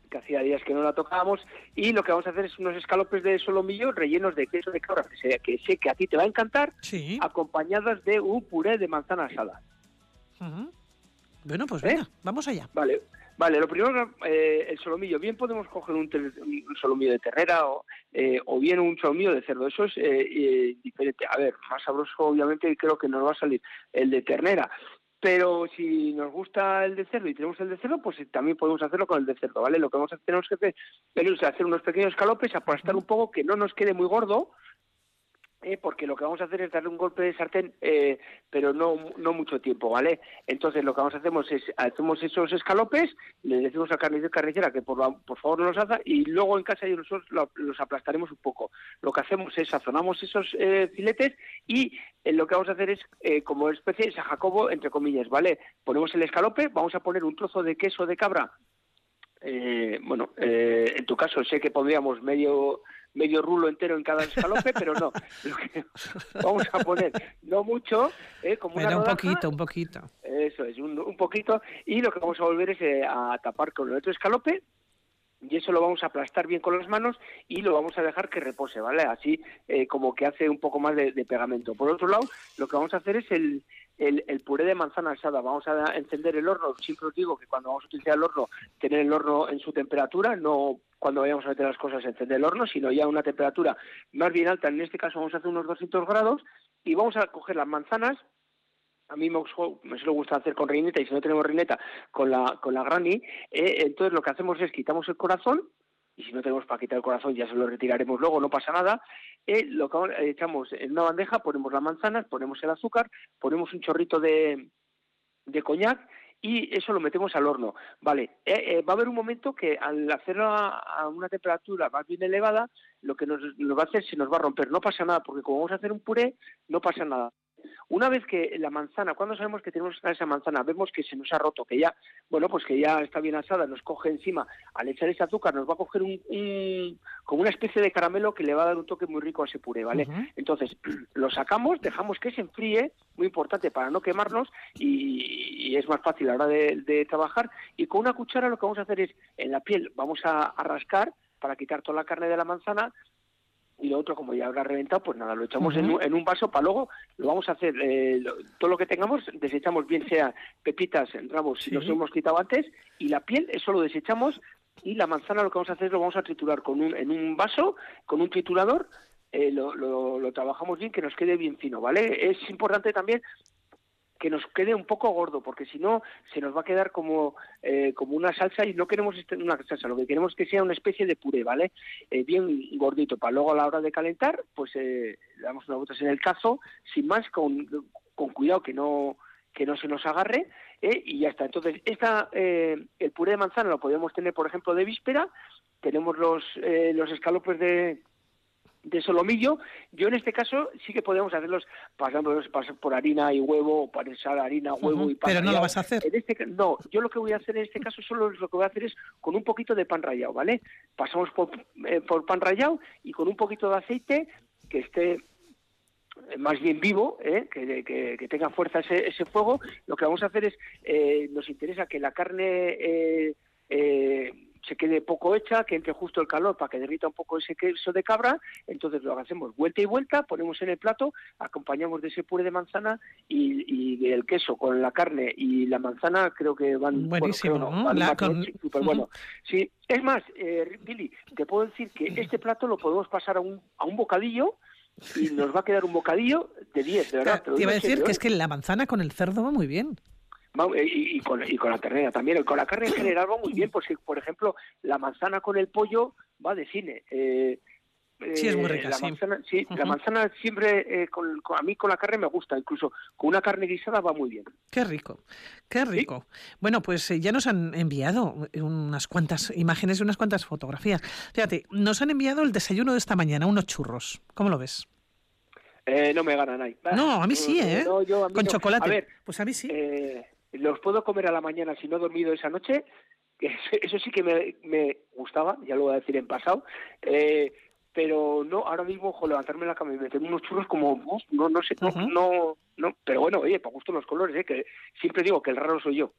que hacía días que no la tocábamos y lo que vamos a hacer es unos escalopes de solomillo rellenos de queso de cabra que sé que, sé que a ti te va a encantar, acompañadas de un puré de manzana asada. Bueno, pues ¿Eh? venga, vamos allá. Vale, vale. Lo primero, eh, el solomillo. Bien podemos coger un, un solomillo de ternera o, eh, o bien un solomillo de cerdo. Eso es eh, eh, diferente. A ver, más sabroso, obviamente, creo que nos va a salir el de ternera. Pero si nos gusta el de cerdo y tenemos el de cerdo, pues también podemos hacerlo con el de cerdo, ¿vale? Lo que vamos a tenemos que hacer es hacer unos pequeños escalopes, aplastar un poco, que no nos quede muy gordo, eh, porque lo que vamos a hacer es darle un golpe de sartén, eh, pero no, no mucho tiempo, ¿vale? Entonces lo que vamos a hacer es, hacemos esos escalopes, le decimos al carnicero carnicera que por, por favor nos los haga y luego en casa nosotros lo- los aplastaremos un poco. Lo que hacemos es sazonamos esos eh, filetes y eh, lo que vamos a hacer es, eh, como especie de Jacobo, entre comillas, ¿vale? Ponemos el escalope, vamos a poner un trozo de queso de cabra eh, bueno, en tu caso sé que pondríamos medio medio rulo entero en cada escalope, pero no. Lo [LAUGHS] que vamos a poner no mucho, eh, como una Bueno, un rodaja, poquito, un poquito. Eso es, un, un poquito. Y lo que vamos a volver es eh, a tapar con el otro escalope y eso lo vamos a aplastar bien con las manos y lo vamos a dejar que repose, ¿vale? Así eh, como que hace un poco más de, pegamento. Por otro lado, lo que vamos a hacer es el, el, puré de manzana asada. Vamos a encender el horno. Siempre os digo que cuando vamos a utilizar el horno, tener el horno en su temperatura, no cuando vayamos a meter las cosas encender el horno, sino ya una temperatura más bien alta. En este caso vamos a hacer unos 200 grados y vamos a coger las manzanas. A mí me, me suele gusta hacer con reineta y si no tenemos reineta con la, con la granny. eh, entonces lo que hacemos es quitamos el corazón y si no tenemos para quitar el corazón ya se lo retiraremos luego, no pasa nada. Eh, lo que echamos en una bandeja, ponemos las manzanas, ponemos el azúcar, ponemos un chorrito de, de coñac y eso lo metemos al horno. Vale, eh, eh, va a haber un momento que al hacerlo a, a una temperatura más bien elevada, lo que nos, nos va a hacer se nos va a romper. No pasa nada, porque como vamos a hacer un puré, no pasa nada. Una vez que la manzana, cuando sabemos que tenemos esa manzana, vemos que se nos ha roto, que ya, bueno, pues que ya está bien asada, nos coge encima, al echar ese azúcar nos va a coger un, un- como una especie de caramelo que le va a dar un toque muy rico a ese puré, ¿vale? Entonces, [CLEARS THROAT] lo sacamos, dejamos que se enfríe, muy importante para no quemarnos y, y es más fácil a la hora de, de trabajar. Y con una cuchara lo que vamos a hacer es, en la piel, vamos a, a rascar para quitar toda la carne de la manzana y lo otro, como ya habrá reventado, pues nada, lo echamos en, un, en un vaso para luego, lo vamos a hacer, eh, lo- todo lo que tengamos, desechamos bien sea pepitas, ramos, si Sí. los hemos quitado antes, y la piel, eso lo desechamos, y la manzana lo que vamos a hacer es lo vamos a triturar con un, en un vaso, con un triturador, eh, lo, lo, lo trabajamos bien, que nos quede bien fino, ¿vale? Es importante también que nos quede un poco gordo, porque si no se nos va a quedar como, eh, como una salsa y no queremos este- una salsa, lo que queremos es que sea una especie de puré, ¿vale? Eh, bien gordito, para luego a la hora de calentar, pues eh, damos unas vueltas en el cazo, sin más, con, con cuidado que no que no se nos agarre eh, y ya está. Entonces, esta, el puré de manzana lo podemos tener, por ejemplo, de víspera, tenemos los, los escalopes de, de solomillo. Yo en este caso sí que podemos hacerlos pasándolos por harina y huevo, o pasar harina, huevo y pan pero no lo vas a hacer. En este no, yo lo que voy a hacer en este caso solo es lo que voy a hacer es con un poquito de pan rallado, ¿vale? Pasamos por, eh, por pan rallado y con un poquito de aceite que esté eh, más bien vivo, ¿eh? que, que- que tenga fuerza ese, ese fuego, lo que vamos a hacer es, eh, nos interesa que la carne eh, eh, se quede poco hecha, que entre justo el calor para que derrita un poco ese queso de cabra, entonces lo hacemos vuelta y vuelta, ponemos en el plato, acompañamos de ese puré de manzana y, y el queso con la carne y la manzana creo que van bueno, Buenísimo, creo ¿no? van La- con- bueno. Sí, es más, eh, Billy, te puedo decir que este plato lo podemos pasar a un, a un bocadillo y nos va a quedar un bocadillo de 10, de verdad. [LAUGHS] Te iba a decir que es que la manzana con el cerdo va muy bien. Eh, y, y con, y con la ternera también. Con la carne en general va muy bien, porque, por ejemplo, la manzana con el pollo va de cine. Eh, Sí, es muy eh, rica, la sí. Manzana, sí, la manzana siempre, eh, con, con- a mí con la carne me gusta, incluso con una carne guisada va muy bien. Qué rico, qué rico. Bueno, pues eh, ya nos han enviado unas cuantas imágenes y unas cuantas fotografías. Fíjate, nos han enviado el desayuno de esta mañana, unos churros. ¿Cómo lo ves? Eh, no me ganan ahí. No, a mí sí, [LAUGHS] ¿eh? No, yo a mí Con no. chocolate. A ver, pues a mí sí. Los puedo comer a la mañana si no he dormido esa noche. [LAUGHS] Eso sí que me, me gustaba, ya lo voy a decir en pasado. Eh, pero no, ahora mismo, ojo, levantarme la cama y meterme unos churros como, no, no sé, no, no, no, pero bueno, oye, para gusto los colores, ¿eh? que siempre digo que el raro soy yo.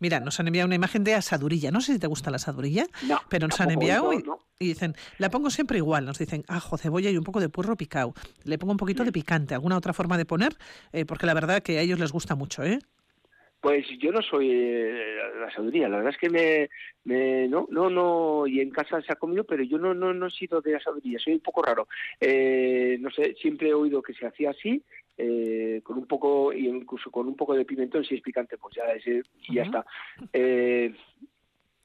Mira, nos han enviado una imagen de asadurilla. No sé si te gusta la asadurilla, No, pero nos han enviado no, y, no. y dicen, la pongo siempre igual. Nos dicen ajo, cebolla y un poco de puerro picado. Le pongo un poquito Mm. de picante, alguna otra forma de poner, Eh, porque la verdad que a ellos les gusta mucho, ¿eh? Pues yo no soy eh, la sabiduría, la verdad es que me, me no, no, no, y en casa se ha comido, pero yo no, no, no he sido de la sabiduría, soy un poco raro. Eh, no sé, siempre he oído que se hacía así, eh, con un poco, y incluso con un poco de pimentón, si es picante, pues ya es, eh, y ya está. Eh,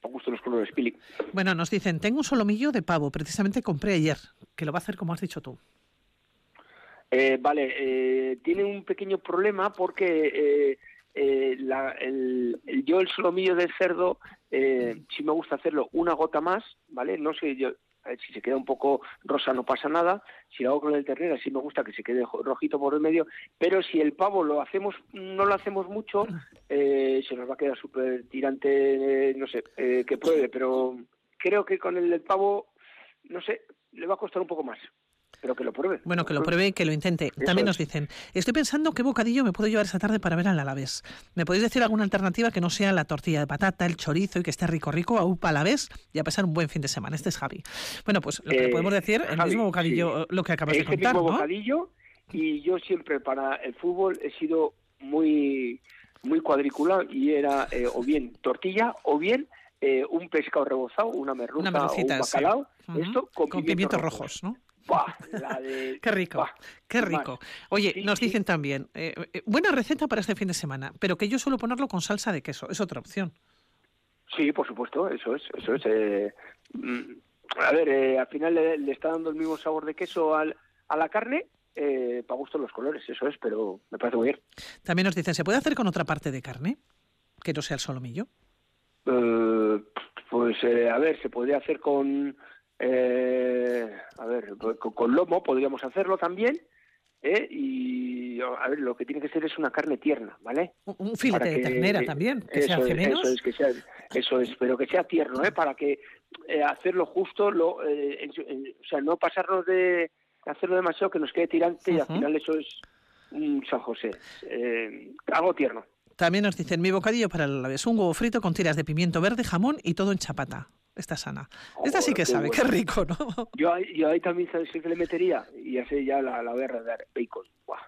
a gusto los colores, Pili. Bueno, nos dicen, tengo un solomillo de pavo, precisamente compré ayer, que lo va a hacer como has dicho tú. Eh, vale, eh, tiene un pequeño problema porque eh, la- el, el- yo el solomillo de cerdo eh, sí me gusta hacerlo una gota más, ¿vale? No sé yo si se queda un poco rosa no pasa nada, si lo hago con el ternera sí me gusta que se quede rojito por el medio, pero si el pavo lo hacemos no lo hacemos mucho eh, se nos va a quedar súper tirante, eh, no sé, eh, que pruebe, pero creo que con el del pavo no sé, le va a costar un poco más. Pero que lo pruebe. Bueno, que lo pruebe y que lo intente. También nos dicen, estoy pensando qué bocadillo me puedo llevar esta tarde para ver al Alavés. ¿Me podéis decir alguna alternativa que no sea la tortilla de patata, el chorizo y que esté rico, rico, a un Alavés y a pasar un buen fin de semana? Este es Javi. Bueno, pues lo que le Eh, podemos decir, el Javi, mismo bocadillo, sí. lo que acabas de Ese contar, mismo ¿no? bocadillo y yo siempre para el fútbol he sido muy muy cuadriculado y era eh, o bien tortilla o bien eh, un pescado rebozado, una merluza Una o un sí. bacalao, esto con, Con pimientos pimientos rojos, ¿no? Buah, la de- [LAUGHS] Qué rico, qué rico. Oye, nos dicen también, eh, eh, buena receta para este fin de semana, pero que yo suelo ponerlo con salsa de queso, es otra opción. Sí, por supuesto, eso es, eso es. eh, mm, a ver, eh, al final le, le está dando el mismo sabor de queso al, a la carne, eh, para gusto los colores, eso es, pero me parece muy bien. También nos dicen, ¿se puede hacer con otra parte de carne? Que no sea el solomillo. Pues eh, a ver, se podría hacer con, eh, a ver, con, con lomo podríamos hacerlo también, ¿eh? y a ver, lo que tiene que ser es una carne tierna, ¿vale? Un filete de ternera también, que se eso es, menos. Eso es, que sea, eso es, pero que sea tierno, ¿eh? Para que eh, hacerlo justo, lo, eh, en su- en- o sea, no pasarnos de hacerlo demasiado que nos quede tirante y al final eso es un San José, eh, algo tierno. También nos dicen, mi bocadillo para el es un huevo frito con tiras de pimiento verde, jamón y todo en chapata. Esta sana. Esta sí que sabe, qué rico, ¿no? [LAUGHS] Yo ahí, yo ahí también sabes qué le metería y ya sé ya la, la voy a bacon. Buah.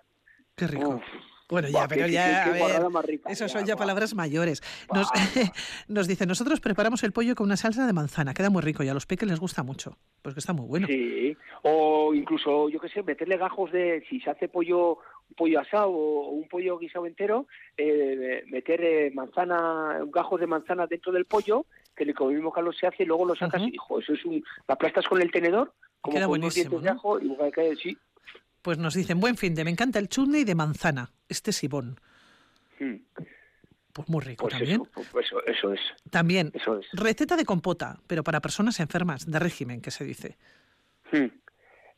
Qué rico. Uf. Bueno, ya, pero ya, a ver, rica, eso ya, son ya palabras mayores. Nos, [LAUGHS] nos dicen, nosotros preparamos el pollo con una salsa de manzana, queda muy rico y a los peques les gusta mucho, pues que está muy bueno. Sí, o incluso, yo qué sé, meterle gajos de, si se hace pollo pollo asado o un pollo guisado entero, eh, meter eh, manzana, gajos de manzana dentro del pollo, que el mismo calor se hace y luego lo sacas y, hijo, eso es un, la aplastas con el tenedor, como Queda con unos buenísimo, de ajo y cae, sí. Pues nos dicen, buen fin de, me encanta el chutney de manzana, este sibón. Hmm. Pues muy rico Pues también. eso, pues eso, eso es. También, Eso es. receta de compota, pero para personas enfermas, de régimen, que se dice. Hmm.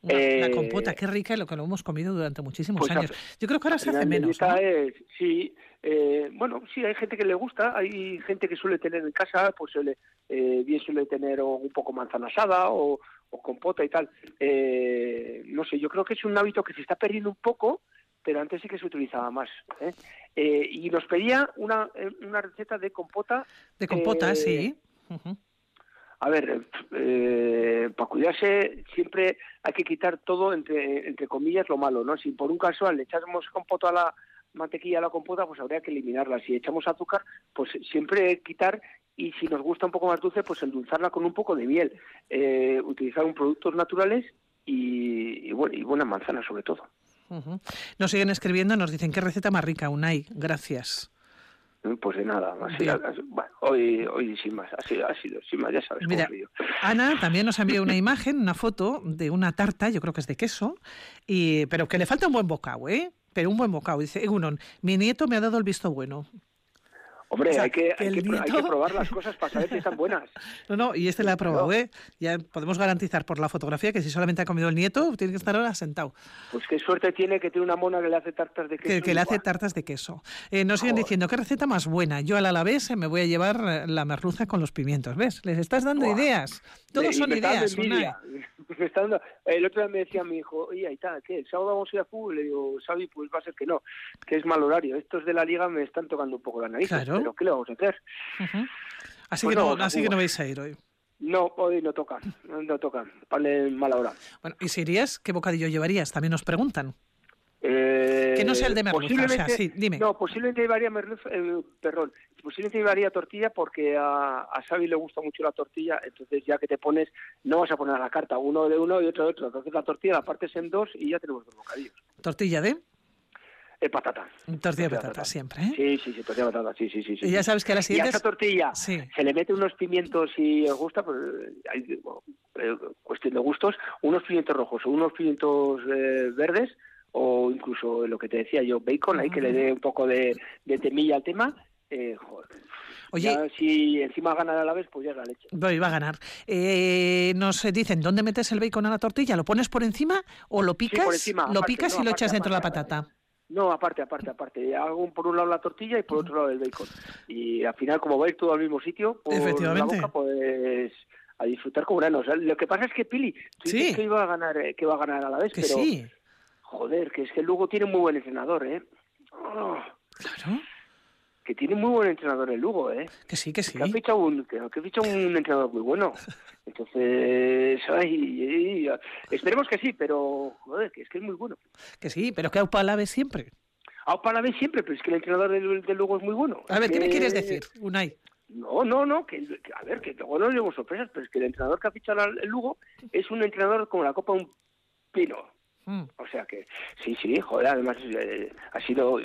Una- la Eh, compota, qué rica, y lo que lo hemos comido durante muchísimos Pues años. Yo creo que ahora se hace menos. ¿no? es- sí, eh, bueno, sí, hay gente que le gusta, hay gente que suele tener en casa, pues suele, eh, bien suele tener un poco manzana asada o, o compota y tal. Eh, no sé, yo creo que es un hábito que se está perdiendo un poco, pero antes sí que se utilizaba más. ¿eh? Eh, y nos pedía una, eh, una receta de compota. De compota, eh, sí. Ujú. A ver, eh, para cuidarse siempre hay que quitar todo, entre, entre comillas, lo malo, ¿no? Si por un casual le echamos compota a la mantequilla a la compota, pues habría que eliminarla. Si echamos azúcar, pues siempre quitar y si nos gusta un poco más dulce, pues endulzarla con un poco de miel. Eh, utilizar un productos naturales y, bueno, y buenas manzanas sobre todo. Ujú. Nos siguen escribiendo, nos dicen, qué receta más rica, Unai, gracias. Pues de nada, así, así- bueno, hoy, hoy sin más, sido, ha sido sin más, ya sabes Mira. Ana también nos envió una imagen, una foto de una tarta, yo creo que es de queso, y, pero que le falta un buen bocado, ¿eh? Pero un buen bocado. Dice, Egunon, mi nieto me ha dado el visto bueno. Hombre, O sea, hay, que, que hay, el que, pro- hay nieto- que probar las cosas para saber si están buenas. [LAUGHS] No, no, y este la ha probado. ¿eh? Ya podemos garantizar por la fotografía que si solamente ha comido el nieto, tiene que estar ahora sentado. Pues qué suerte tiene que tiene una mona que le hace tartas de queso. Que, que le hace tartas de queso. Eh, nos siguen diciendo, ¿qué receta más buena? Yo al alavés me voy a llevar eh, la merluza con los pimientos. ¿Ves? Les estás dando ideas. Todos son ideas. [LAUGHS] Está dando- El otro día me decía mi hijo, oye, ahí está, ¿qué? ¿El sábado vamos a ir a fútbol? Le digo, Xavi, pues va a ser que no, que es mal horario. Estos de la liga me están tocando un poco la nariz, Claro. Pero ¿qué le vamos a hacer? Así, Pues que, no, no, así que no vais a ir hoy. No, hoy no toca, no toca, vale mala hora. Bueno, y si irías, ¿qué bocadillo llevarías? También nos preguntan. Eh, Que no sea el de merluza, o sea, posiblemente- sí, dime. No, posiblemente llevaría merluza, eh, perdón, posiblemente llevaría tortilla porque a, a Xavi le gusta mucho la tortilla, entonces ya que te pones, no vas a poner a la carta uno de uno y otro de otro, entonces la tortilla la partes en dos y ya tenemos dos bocadillos. Tortilla de Eh, patata. tortilla de patata siempre, ¿eh? Sí, sí, sí, tortilla de patata, sí, sí, sí. Y ya sabes que a las Y a esa tortilla Sí. se le mete unos pimientos si os gusta, pues eh, hay bueno, eh, cuestión de gustos, unos pimientos rojos o unos pimientos eh, verdes o incluso lo que te decía yo, bacon, ahí que le dé un poco de, de temilla al tema. Eh, joder. Oye- Ya si encima gana a la vez, pues ya es la leche. Voy, va a ganar. Eh, nos dicen, ¿dónde metes el bacon a la tortilla? ¿Lo pones por encima o lo picas? por encima, lo aparte, picas no, y lo aparte, echas dentro de la patata. No, aparte, aparte, aparte. Hago un- por un lado la tortilla y por otro lado el bacon. Y al final, como va a ir todo al mismo sitio, por Efectivamente. la boca, pues a disfrutar como enanos. Lo que pasa es que Pili, tú Sí. dices que iba a ganar, eh, que va a ganar a la vez, Que pero sí. joder, que es que el Lugo tiene muy buen entrenador, ¿eh? Oh, Claro. Que tiene muy buen entrenador el Lugo, ¿eh? Que sí, que sí. Que ha fichado un, que, que ha fichado un entrenador muy bueno. [LAUGHS] Entonces, ay, ay, esperemos que sí, pero joder, que es que es muy bueno. Que sí, pero que Aupa Alaves siempre. A para vez siempre, pero es que el entrenador del, del Lugo es muy bueno. A ver, ¿qué me quieres decir, Unai? No, no, no, que, que- a ver, que luego no llevo sorpresas, pero es que el entrenador que ha fichado el Lugo es un entrenador como la copa un pino. Mm. O sea que, sí, sí, joder, además eh, ha sido...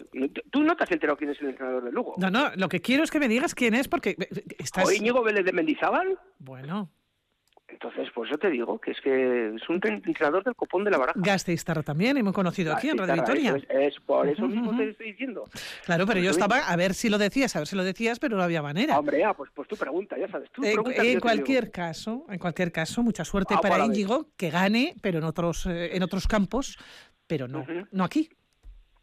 ¿Tú no te has enterado quién es el entrenador del Lugo? No, no, lo que quiero es que me digas quién es porque eh, estás... ¿O Íñigo Vélez de Mendizábal? Bueno, Entonces, por eso te digo que es que es un entrenador del copón de la baraja. Gasteiztarra también, hemos conocido aquí en Radio Gasteiztarra, Vitoria. eso Es, es por eso mismo te estoy diciendo. Claro, pero yo Pues, estaba a ver si lo decías, a ver si lo decías, pero no había manera. Hombre, ah, pues, pues tú pregunta, ya sabes. Tú En, yo cualquier caso, en cualquier caso, mucha suerte Ah, para. Íñigo, que gane, pero en otros eh, en otros campos, pero no, no aquí.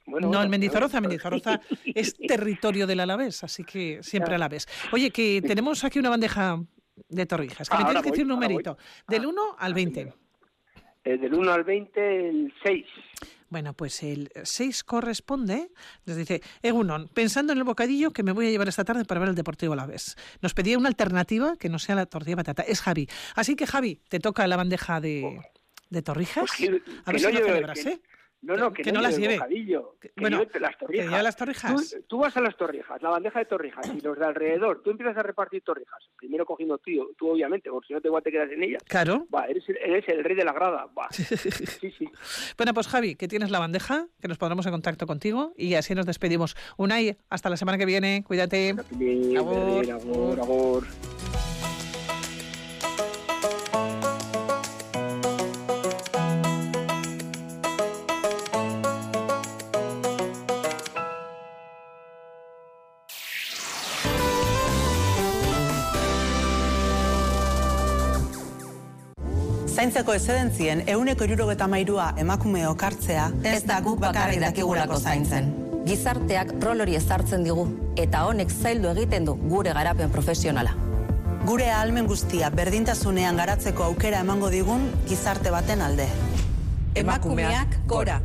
Bueno, no bueno, en Mendizorroza. Mendizorroza [LAUGHS] es territorio del Alavés, así que siempre Alavés. Oye, que tenemos aquí una bandeja de torrijas, que Ah, me tienes que decir un numerito, del 1 al 20. Eh, del 1 al 20, el 6. Bueno, pues el 6 corresponde, nos dice, Egunon, pensando en el bocadillo que me voy a llevar esta tarde para ver el Deportivo Alavés. Nos pedía una alternativa que no sea la tortilla de patata, es Javi. Así que Javi, te toca la bandeja de, de torrijas. Pues que- a que ver no si lo lleve- celebras, que- ¿eh? No, no, que, Que no las lleve bocadillo, que bueno, lleve las que torrijas. lleve las torrijas. Tú, tú vas a las torrijas, la bandeja de torrijas, y los de alrededor, tú empiezas a repartir torrijas. Primero cogiendo tú, tú obviamente, porque si no te igual te quedas en ella. Claro. Va, eres, el- eres el rey de la grada. Va. [LAUGHS] Sí, sí. Bueno, pues Javi, que tienes la bandeja, que nos pondremos en contacto contigo y así nos despedimos. Unai, hasta la semana que viene, cuídate. Bien, agur. Zaintzeko eszedentzien euneko irurogeta mairua emakume okartzea ez da guk bakarrik dakigulako zaintzen. Gizarteak rol hori ezartzen digu eta honek zaildu egiten du gure garapen profesionala. Gure ahalmen guztia berdintasunean garatzeko aukera emango digun gizarte baten alde. Emakumeak gora.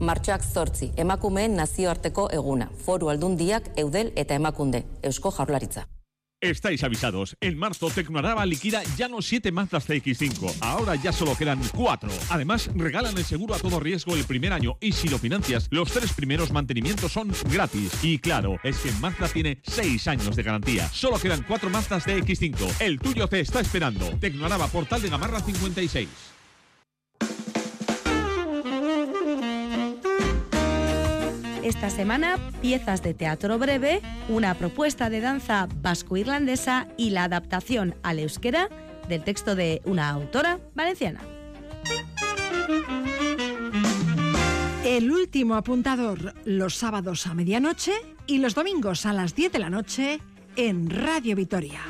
Martxoak zortzi, emakumeen nazioarteko eguna, foru aldundiak, eudel eta emakunde, eusko jaurlaritza. Estáis avisados. En marzo Tecnoaraba liquida ya no 7 Mazdas CX5. Ahora ya solo quedan 4. Además, regalan el seguro a todo riesgo el primer año y si lo financias, los tres primeros mantenimientos son gratis. Y claro, es que Mazda tiene 6 años de garantía. Solo quedan 4 Mazdas CX5. El tuyo te está esperando. Tecnoaraba, Portal de Gamarra 56. Esta semana, piezas de teatro breve, una propuesta de danza vasco-irlandesa y la adaptación al euskera del texto de una autora valenciana. El último apuntador los sábados a medianoche y los domingos a las 10 de la noche en Radio Vitoria.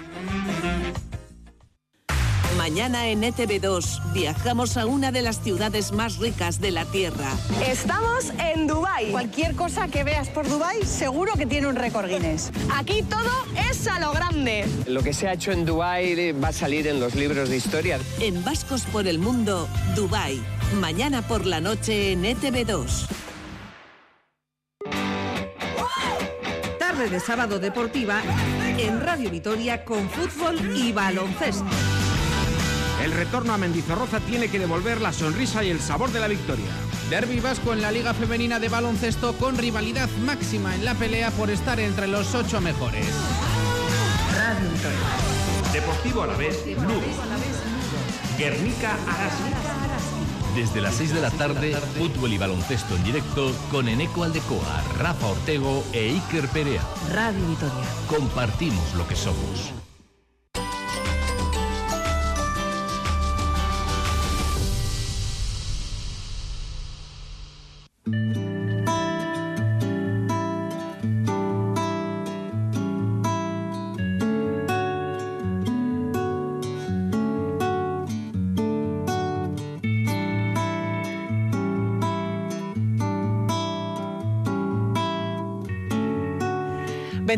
Mañana en ETV2 viajamos a una de las ciudades más ricas de la Tierra. Estamos en Dubai. Cualquier cosa que veas por Dubai seguro que tiene un récord Guinness. Aquí todo es a lo grande. Lo que se ha hecho en Dubái va a salir en los libros de historia. En Vascos por el Mundo, Dubai. Mañana por la noche en E ETV2. Tarde de sábado deportiva en Radio Vitoria con fútbol y baloncesto. El retorno a Mendizorroza tiene que devolver la sonrisa y el sabor de la victoria. Derby vasco en la Liga Femenina de Baloncesto con rivalidad máxima en la pelea por estar entre los ocho mejores. Radio Vitoria. Deportivo a la vez, Lugo. Guernica Arasi. Desde las 6 de la tarde, fútbol y baloncesto en directo con Eneco Aldecoa, Rafa Ortego e Iker Perea. Radio Vitoria. Compartimos lo que somos.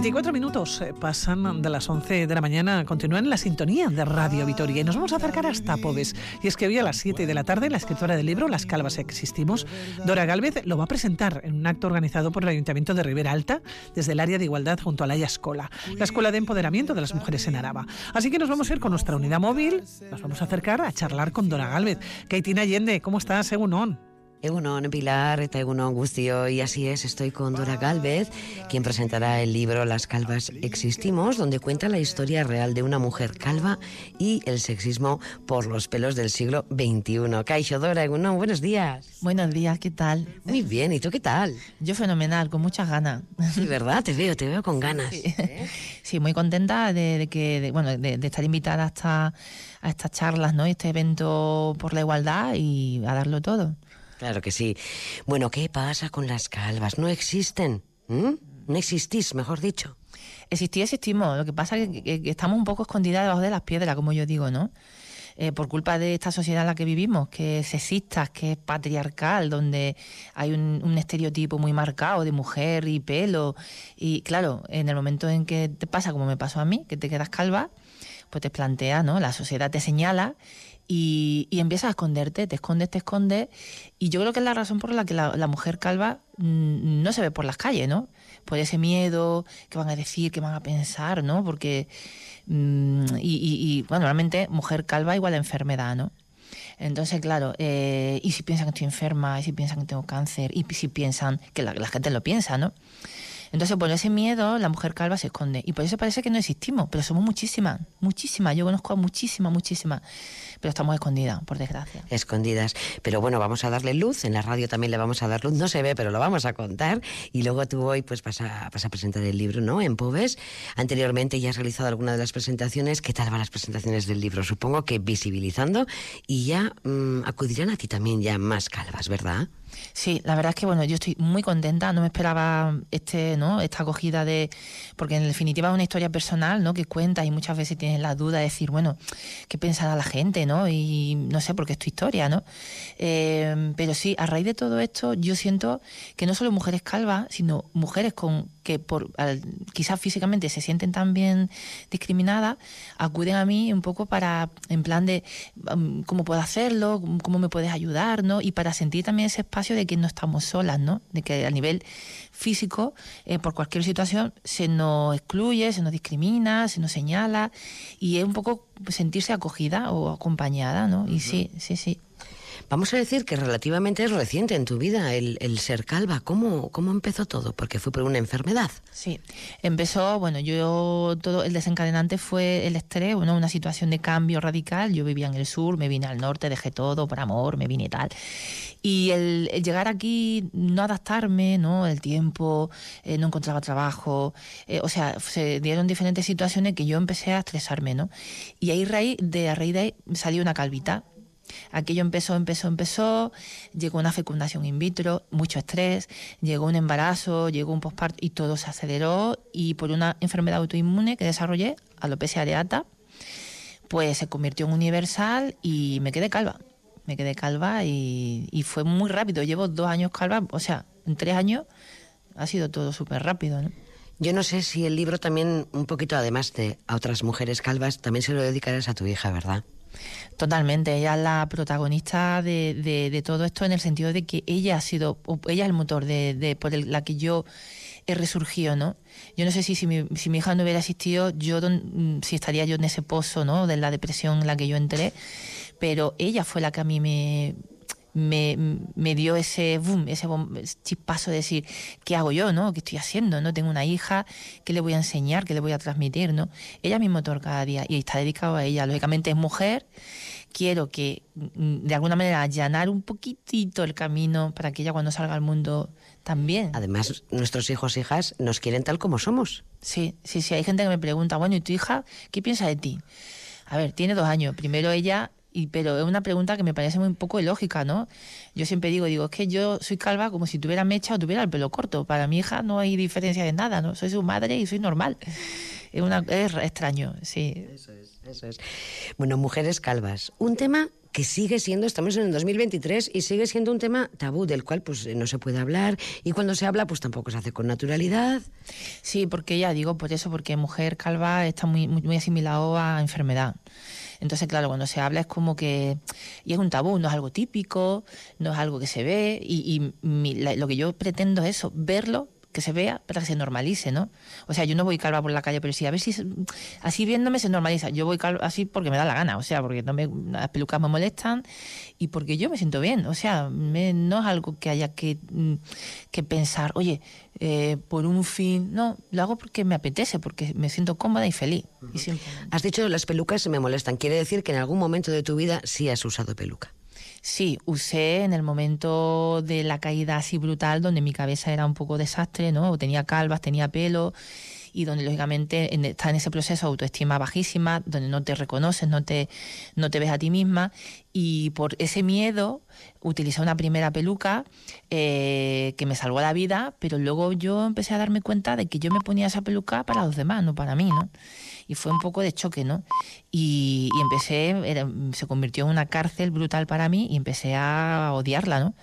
24 minutos eh, pasan de las 11 de la mañana, continúan la sintonía de Radio Vitoria y nos vamos a acercar hasta Pobes. Y es que hoy a las 7 de la tarde la escritora del libro Las Calvas Existimos, Dora Galvez, lo va a presentar en un acto organizado por el Ayuntamiento de Ribera Alta desde el área de igualdad junto a la Escola, la Escuela de Empoderamiento de las Mujeres en Araba. Así que nos vamos a ir con nuestra unidad móvil, nos vamos a acercar a charlar con Dora Galvez. Keitina Allende, ¿cómo estás, según Egunon, Pilar, eta Egunon Gustio, y así es, estoy con Dora Galvez, quien presentará el libro Las calvas existimos, donde cuenta la historia real de una mujer calva y el sexismo por los pelos del siglo XXI. Caixo, Dora, Egunon, buenos días. Buenos días, ¿qué tal? Muy bien, ¿y tú qué tal? Yo fenomenal, con muchas ganas. Sí, ¿verdad? Te veo, te veo con ganas. Sí, [LAUGHS] muy contenta de, que, bueno, de, estar invitada hasta a estas charlas, ¿no? Este evento por la igualdad y a darlo todo. Claro que sí. Bueno, ¿qué pasa con las calvas? ¿No existen? No existís, mejor dicho. Existir, existimos. Lo que pasa es que, estamos un poco escondidas debajo de las piedras, como yo digo, ¿no? Eh, por culpa de esta sociedad en la que vivimos, que es sexista, que es patriarcal, donde hay un, un, estereotipo muy marcado de mujer y pelo. Y claro, en el momento en que te pasa como me pasó a mí, que te quedas calva, pues te plantea, ¿no? La sociedad te señala y, y, empiezas a esconderte, te escondes, te escondes. Y yo creo que es la razón por la que la, mujer calva mm, no se ve por las calles, ¿no? Por ese miedo, que van a decir, que van a pensar, ¿no? Porque, mm, y, bueno, realmente mujer calva igual a enfermedad, ¿no? Entonces, claro, eh, y si piensan que estoy enferma, y si piensan que tengo cáncer, y si piensan, que la, la gente lo piensa, ¿no? Entonces, por ese miedo, la mujer calva se esconde. Y por eso parece que no existimos, pero somos muchísimas, muchísimas. Yo conozco a muchísimas, muchísimas pero estamos escondidas, por desgracia. Escondidas. Pero bueno, vamos a darle luz, en la radio también le vamos a dar luz, no se ve, pero lo vamos a contar. Y luego tú hoy pues vas a, a presentar el libro, ¿no? En Pobes. Anteriormente ya has realizado alguna de las presentaciones. ¿Qué tal van las presentaciones del libro? Supongo que visibilizando y ya mm, acudirán a ti también ya más calvas, ¿verdad? Sí, la verdad es que bueno, yo estoy muy contenta, no me esperaba este, ¿no? esta acogida de porque en definitiva es una historia personal, ¿no? que cuenta y muchas veces tienes la duda de decir, bueno, ¿qué pensará la gente? ¿no? Y no sé, porque es tu historia, ¿no? Eh, pero sí, a raíz de todo esto, yo siento que no solo mujeres calvas, sino mujeres con que por quizás físicamente se sienten también discriminadas, acuden a mí un poco para, en plan de um, cómo puedo hacerlo, cómo me puedes ayudar, ¿no? Y para sentir también ese espacio de que no estamos solas, ¿no? De que a nivel físico, eh, por cualquier situación, se nos excluye, se nos discrimina, se nos señala, y es un poco sentirse acogida o acompañada, ¿no? Y sí, sí, sí. Vamos a decir que relativamente es reciente en tu vida el, ser calva. ¿Cómo, ¿Cómo empezó todo? Porque fue por una enfermedad. Sí, empezó, bueno, yo todo el desencadenante fue el estrés, bueno, una situación de cambio radical. Yo vivía en el sur, me vine al norte, dejé todo por amor, me vine y tal. Y el, llegar aquí, no adaptarme, ¿no? El tiempo, eh, no encontraba trabajo, eh, o sea, se dieron diferentes situaciones que yo empecé a estresarme, ¿no? Y ahí de, a raíz de ahí salió una calvita Aquello empezó, empezó, empezó, llegó una fecundación in vitro, mucho estrés, llegó un embarazo, llegó un postparto y todo se aceleró y por una enfermedad autoinmune que desarrollé, alopecia areata, pues se convirtió en universal y me quedé calva. Me quedé calva y, fue muy rápido. Llevo dos años calva, o sea, en tres años ha sido todo súper rápido. ¿no? Yo no sé si el libro también, un poquito además de a otras mujeres calvas, también se lo dedicarás a tu hija, ¿verdad? Totalmente, ella es la protagonista de, de, todo esto en el sentido de que ella ha sido, ella es el motor de, de por la que yo he resurgido, ¿no? Yo no sé si, si, mi, si mi hija no hubiera existido, yo mm, si estaría yo en ese pozo, ¿no? De la depresión en la que yo entré, pero ella fue la que a mí me, me, me, dio ese boom, ese chispazo de decir, ¿qué hago yo? ¿no? ¿Qué estoy haciendo? ¿no? Tengo una hija, ¿qué le voy a enseñar? ¿Qué le voy a transmitir? ¿no? Ella es mi motor cada día y está dedicado a ella. Lógicamente es mujer. Quiero que, mm, de alguna manera, allanar un poquitito el camino para que ella cuando salga al mundo también. Además, nuestros hijos e hijas nos quieren tal como somos. Sí, sí, sí. Hay gente que me pregunta, bueno, ¿y tu hija qué piensa de ti? A ver, tiene dos años. Primero ella y, pero es una pregunta que me parece muy un poco ilógica, ¿no? Yo siempre digo, digo, es que yo soy calva como si tuviera mecha o tuviera el pelo corto. Para mi hija no hay diferencia de nada, ¿no? Soy su madre y soy normal. Es, una, es extraño, sí. Eso es, eso es. Bueno, mujeres calvas. Un tema que sigue siendo, estamos en el 2023 y sigue siendo un tema tabú del cual pues no se puede hablar y cuando se habla pues tampoco se hace con naturalidad. Sí, porque ya digo, por eso, porque mujer calva está muy, muy, muy asimilado a enfermedad. Entonces, claro, cuando se habla es como que. Y es un tabú, no es algo típico, no es algo que se ve. Y, y mi- la- lo que yo pretendo es eso, verlo, que se vea, para que se normalice, ¿no? O sea, yo no voy calva por la calle, pero sí, a ver si se- así viéndome se normaliza. Yo voy calva así porque me da la gana, o sea, porque no me, las pelucas me molestan y porque yo me siento bien. O sea, me- no es algo que haya que, mm, que pensar, oye, eh, por un fin. No, lo hago porque me apetece, porque me siento cómoda y feliz. Y siempre. Has dicho las pelucas me molestan. Quiere decir que en algún momento de tu vida sí has usado peluca. Sí, usé en el momento de la caída así brutal, donde mi cabeza era un poco desastre, ¿no? Tenía calvas, tenía pelo, y donde lógicamente en- está en ese proceso de autoestima bajísima, donde no te reconoces, no te, no te ves a ti misma, y por ese miedo utilicé una primera peluca eh, que me salvó la vida, pero luego yo empecé a darme cuenta de que yo me ponía esa peluca para los demás, no para mí, ¿no? Y fue un poco de choque, ¿no? Y, y empecé, era- se convirtió en una cárcel brutal para mí y empecé a odiarla, ¿no?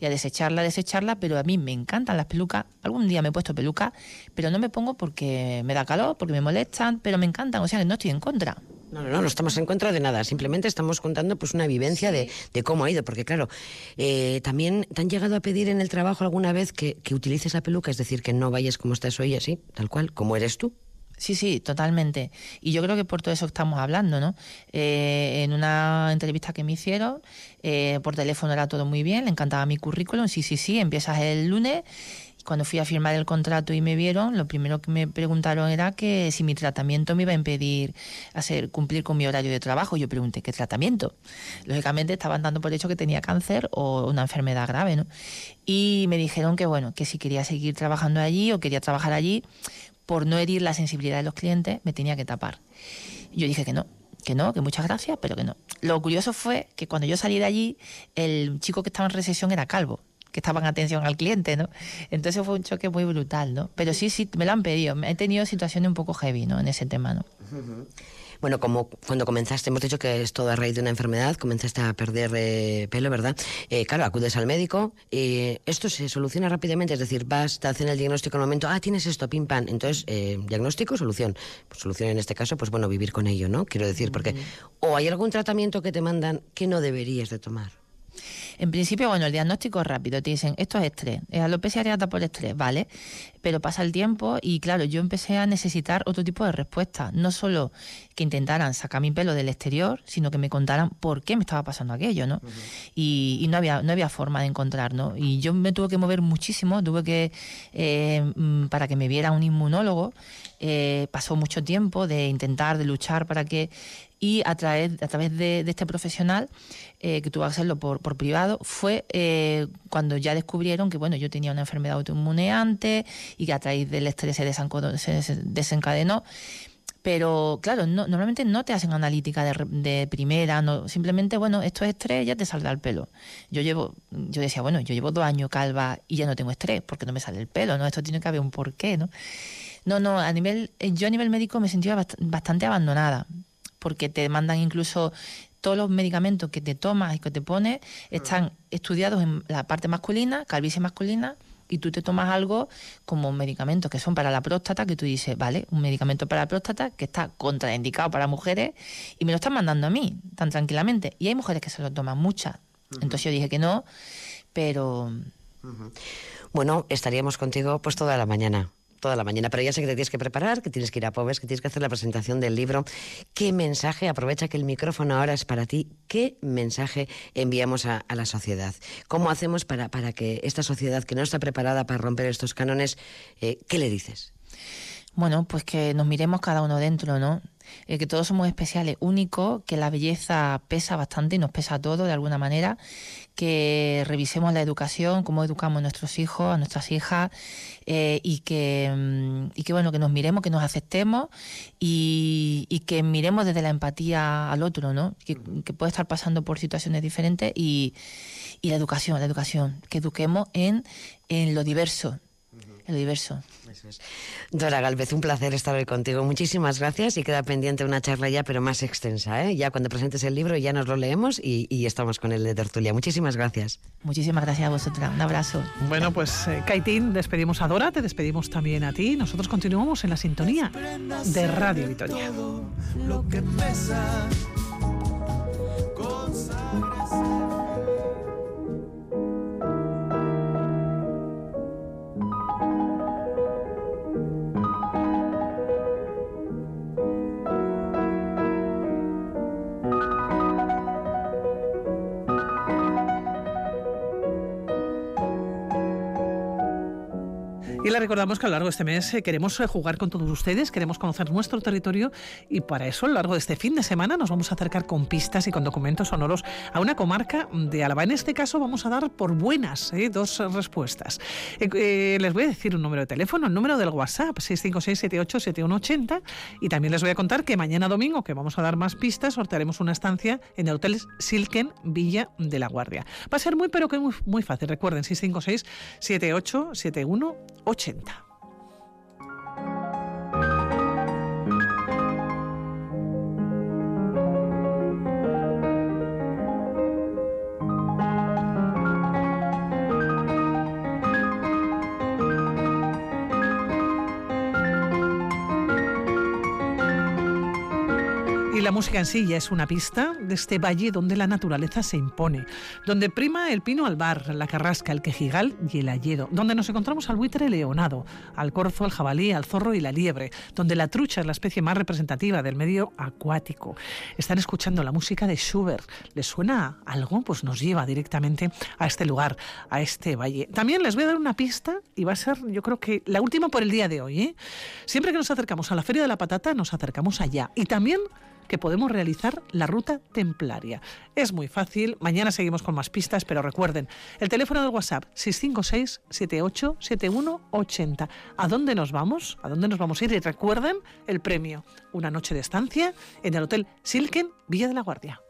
Y a desecharla, a desecharla, pero a mí me encantan las pelucas. Algún día me he puesto peluca, pero no me pongo porque me da calor, porque me molestan, pero me encantan, o sea que no estoy en contra. No, no, no, no estamos en contra de nada. Simplemente estamos contando pues una vivencia de, de cómo ha ido. Porque claro, eh, también te han llegado a pedir en el trabajo alguna vez que, que utilices la peluca, es decir, que no vayas como estás hoy, así, tal cual, como eres tú. Sí, sí, totalmente. Y yo creo que por todo eso estamos hablando, ¿no? Eh, en una entrevista que me hicieron, eh, por teléfono era todo muy bien, le encantaba mi currículum, sí, sí, sí, empiezas el lunes. Y cuando fui a firmar el contrato y me vieron, lo primero que me preguntaron era que si mi tratamiento me iba a impedir hacer cumplir con mi horario de trabajo. Yo pregunté, ¿qué tratamiento? Lógicamente estaban dando por hecho que tenía cáncer o una enfermedad grave, ¿no? Y me dijeron que, bueno, que si quería seguir trabajando allí o quería trabajar allí, por no herir la sensibilidad de los clientes, me tenía que tapar. Yo dije que no, que no, que muchas gracias, pero que no. Lo curioso fue que cuando yo salí de allí, el chico que estaba en recesión era calvo que estaba en atención al cliente, ¿no? Entonces fue un choque muy brutal, ¿no? Pero sí, sí, me lo han pedido. He tenido situaciones un poco heavy, ¿no? En ese tema, ¿no? Bueno, como cuando comenzaste, hemos dicho que es todo a raíz de una enfermedad, comenzaste a perder eh, pelo, ¿verdad? Eh, claro, acudes al médico, eh, esto se soluciona rápidamente, es decir, vas, te hacen el diagnóstico en el momento, ah, tienes esto, pim, pam, entonces, eh, diagnóstico, solución. Pues solución en este caso, pues bueno, vivir con ello, ¿no? Quiero decir, porque, o hay algún tratamiento que te mandan que no deberías de tomar. En principio, bueno, el diagnóstico es rápido. Te dicen, esto es estrés, es alopecia areata por estrés, ¿vale? Pero pasa el tiempo y, claro, yo empecé a necesitar otro tipo de respuesta. No solo que intentaran sacar mi pelo del exterior, sino que me contaran por qué me estaba pasando aquello, ¿no? y, y no había no había forma de encontrar, ¿no? Y yo me tuve que mover muchísimo, tuve que, eh, mm, para que me viera un inmunólogo, eh, pasó mucho tiempo de intentar, de luchar para que y a través, a través de, este profesional, eh, que tuvo que hacerlo por, privado, fue eh, cuando ya descubrieron que bueno yo tenía una enfermedad autoinmune antes y que a través del estrés se, se se desencadenó. Pero claro, no, normalmente no te hacen analítica de, de primera, no, simplemente, bueno, esto es estrés, ya te saldrá el pelo. Yo llevo, yo decía, bueno, yo llevo dos años calva y ya no tengo estrés, porque no me sale el pelo, ¿no? Esto tiene que haber un porqué, ¿no? No, no, a nivel, eh, yo a nivel médico me sentía bast- bastante abandonada, porque te mandan incluso todos los medicamentos que te tomas y que te pones están estudiados en la parte masculina, calvicie masculina, y tú te tomas algo como medicamentos que son para la próstata, que tú dices, vale, un medicamento para la próstata que está contraindicado para mujeres y me lo están mandando a mí tan tranquilamente. Y hay mujeres que se lo toman muchas. Entonces yo dije que no, pero Bueno, estaríamos contigo pues toda la mañana. Toda la mañana, pero ya sé que te tienes que preparar, que tienes que ir a Pobes, que tienes que hacer la presentación del libro. ¿Qué mensaje, aprovecha que el micrófono ahora es para ti, qué mensaje enviamos a, a la sociedad? ¿Cómo hacemos para, para que esta sociedad que no está preparada para romper estos cánones, eh, qué le dices? Bueno, pues que nos miremos cada uno dentro, ¿no? Eh, que todos somos especiales, únicos, que la belleza pesa bastante y nos pesa todo de alguna manera, que revisemos la educación, cómo educamos a nuestros hijos, a nuestras hijas, eh, y, que, mm, y que, bueno, que nos miremos, que nos aceptemos y, y que miremos desde la empatía al otro, ¿no? Que, puede estar pasando por situaciones diferentes y, y la educación, la educación, que eduquemos en, en lo diverso, Dora Galvez, un placer estar hoy contigo. Muchísimas gracias y queda pendiente una charla ya, pero más extensa. ¿eh? Ya cuando presentes el libro ya nos lo leemos y, y estamos con el de tertulia. Muchísimas gracias. Muchísimas gracias a vosotras. Un abrazo. Bueno, pues eh, Kaitín, despedimos a Dora, te despedimos también a ti. Nosotros continuamos en la sintonía de Radio Vitoria. Lo que pesa Y le recordamos que a lo largo de este mes eh, queremos eh, jugar con todos ustedes, queremos conocer nuestro territorio y para eso a lo largo de este fin de semana nos vamos a acercar con pistas y con documentos sonoros a una comarca de Álava. En este caso vamos a dar por buenas eh, dos respuestas. les voy a decir un número de teléfono, el número del WhatsApp, 656-787180 y también les voy a contar que mañana domingo, que vamos a dar más pistas, sortearemos una estancia en el Hotel Silken Villa de la Guardia. Va a ser muy pero que muy, muy fácil. Recuerden, 656 787180 80. Y la música en sí ya es una pista de este valle donde la naturaleza se impone, donde prima el pino albar, la carrasca, el quejigal y el ayedo, donde nos encontramos al buitre leonado, al corzo, al jabalí, al zorro y la liebre, donde la trucha es la especie más representativa del medio acuático. Están escuchando la música de Schubert. ¿Les suena algo? Pues nos lleva directamente a este lugar, a este valle. También les voy a dar una pista y va a ser, yo creo que la última por el día de hoy. ¿eh? Siempre que nos acercamos a la Feria de la Patata, nos acercamos allá. Y también que podemos realizar la ruta templaria. Es muy fácil, mañana seguimos con más pistas, pero recuerden, el teléfono del WhatsApp 656 78 80. ¿A dónde nos vamos? ¿A dónde nos vamos a ir? Y recuerden el premio, una noche de estancia en el Hotel Silken Villa de la Guardia.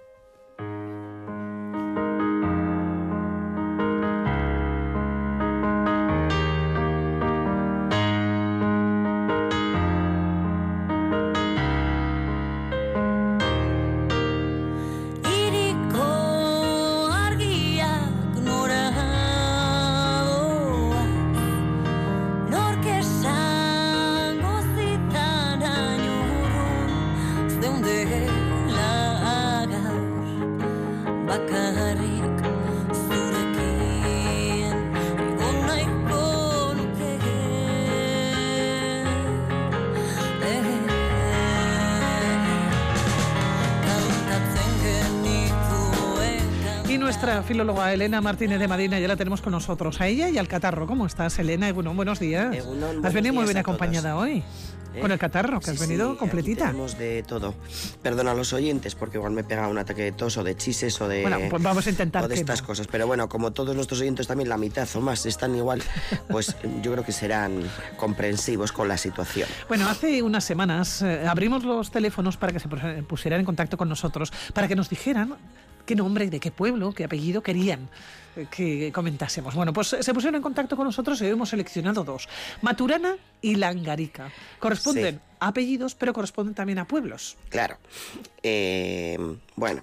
Filóloga Elena Martínez de Madina, ya la tenemos con nosotros, a ella y al catarro. ¿Cómo estás, Elena? Bueno, buenos días. has venido muy bien acompañada hoy. ¿Eh? Con el catarro, que has venido completita. tenemos de todo. Perdona a los oyentes porque igual me pega un ataque de tos o de chises o de. Bueno, pues vamos a intentar. O de estas cosas. Pero bueno, como todos nuestros oyentes también, la mitad o más están igual, [LAUGHS] pues yo creo que serán comprensivos con la situación. Bueno, hace unas semanas eh, abrimos los teléfonos para que se pusieran en contacto con nosotros, para que nos dijeran qué nombre, de qué pueblo, qué apellido querían eh, que comentásemos. Bueno, pues se pusieron en contacto con nosotros y hemos seleccionado dos, Maturana y Langarica. Corresponden a apellidos, pero corresponden también a pueblos. Claro. Eh, bueno.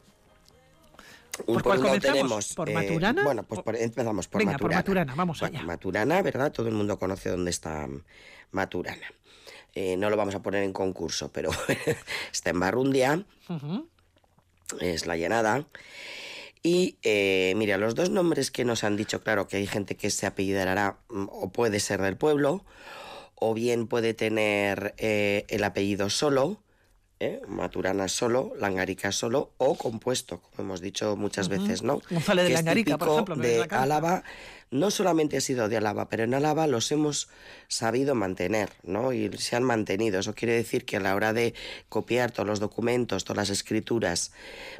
¿Por, cuál comenzamos? ¿Por eh, Maturana? Bueno, pues empezamos por Venga, por Maturana, vamos allá. Maturana, ¿verdad? Todo el mundo conoce dónde está Maturana. no lo vamos a poner en concurso, pero [LAUGHS] está en Barrundia es la llenada. Y eh, mira, los dos nombres que nos han dicho, claro, que hay gente que se apellidará mm, o puede ser del pueblo, o bien puede tener eh, el apellido solo, ¿eh? Maturana solo, Langarica solo, o compuesto, como hemos dicho muchas veces, ¿no? de Langarica, por ejemplo. De Álava no solamente ha sido de Álava, pero en Álava los hemos sabido mantener, ¿no? Y se han mantenido. Eso quiere decir que a la hora de copiar todos los documentos, todas las escrituras,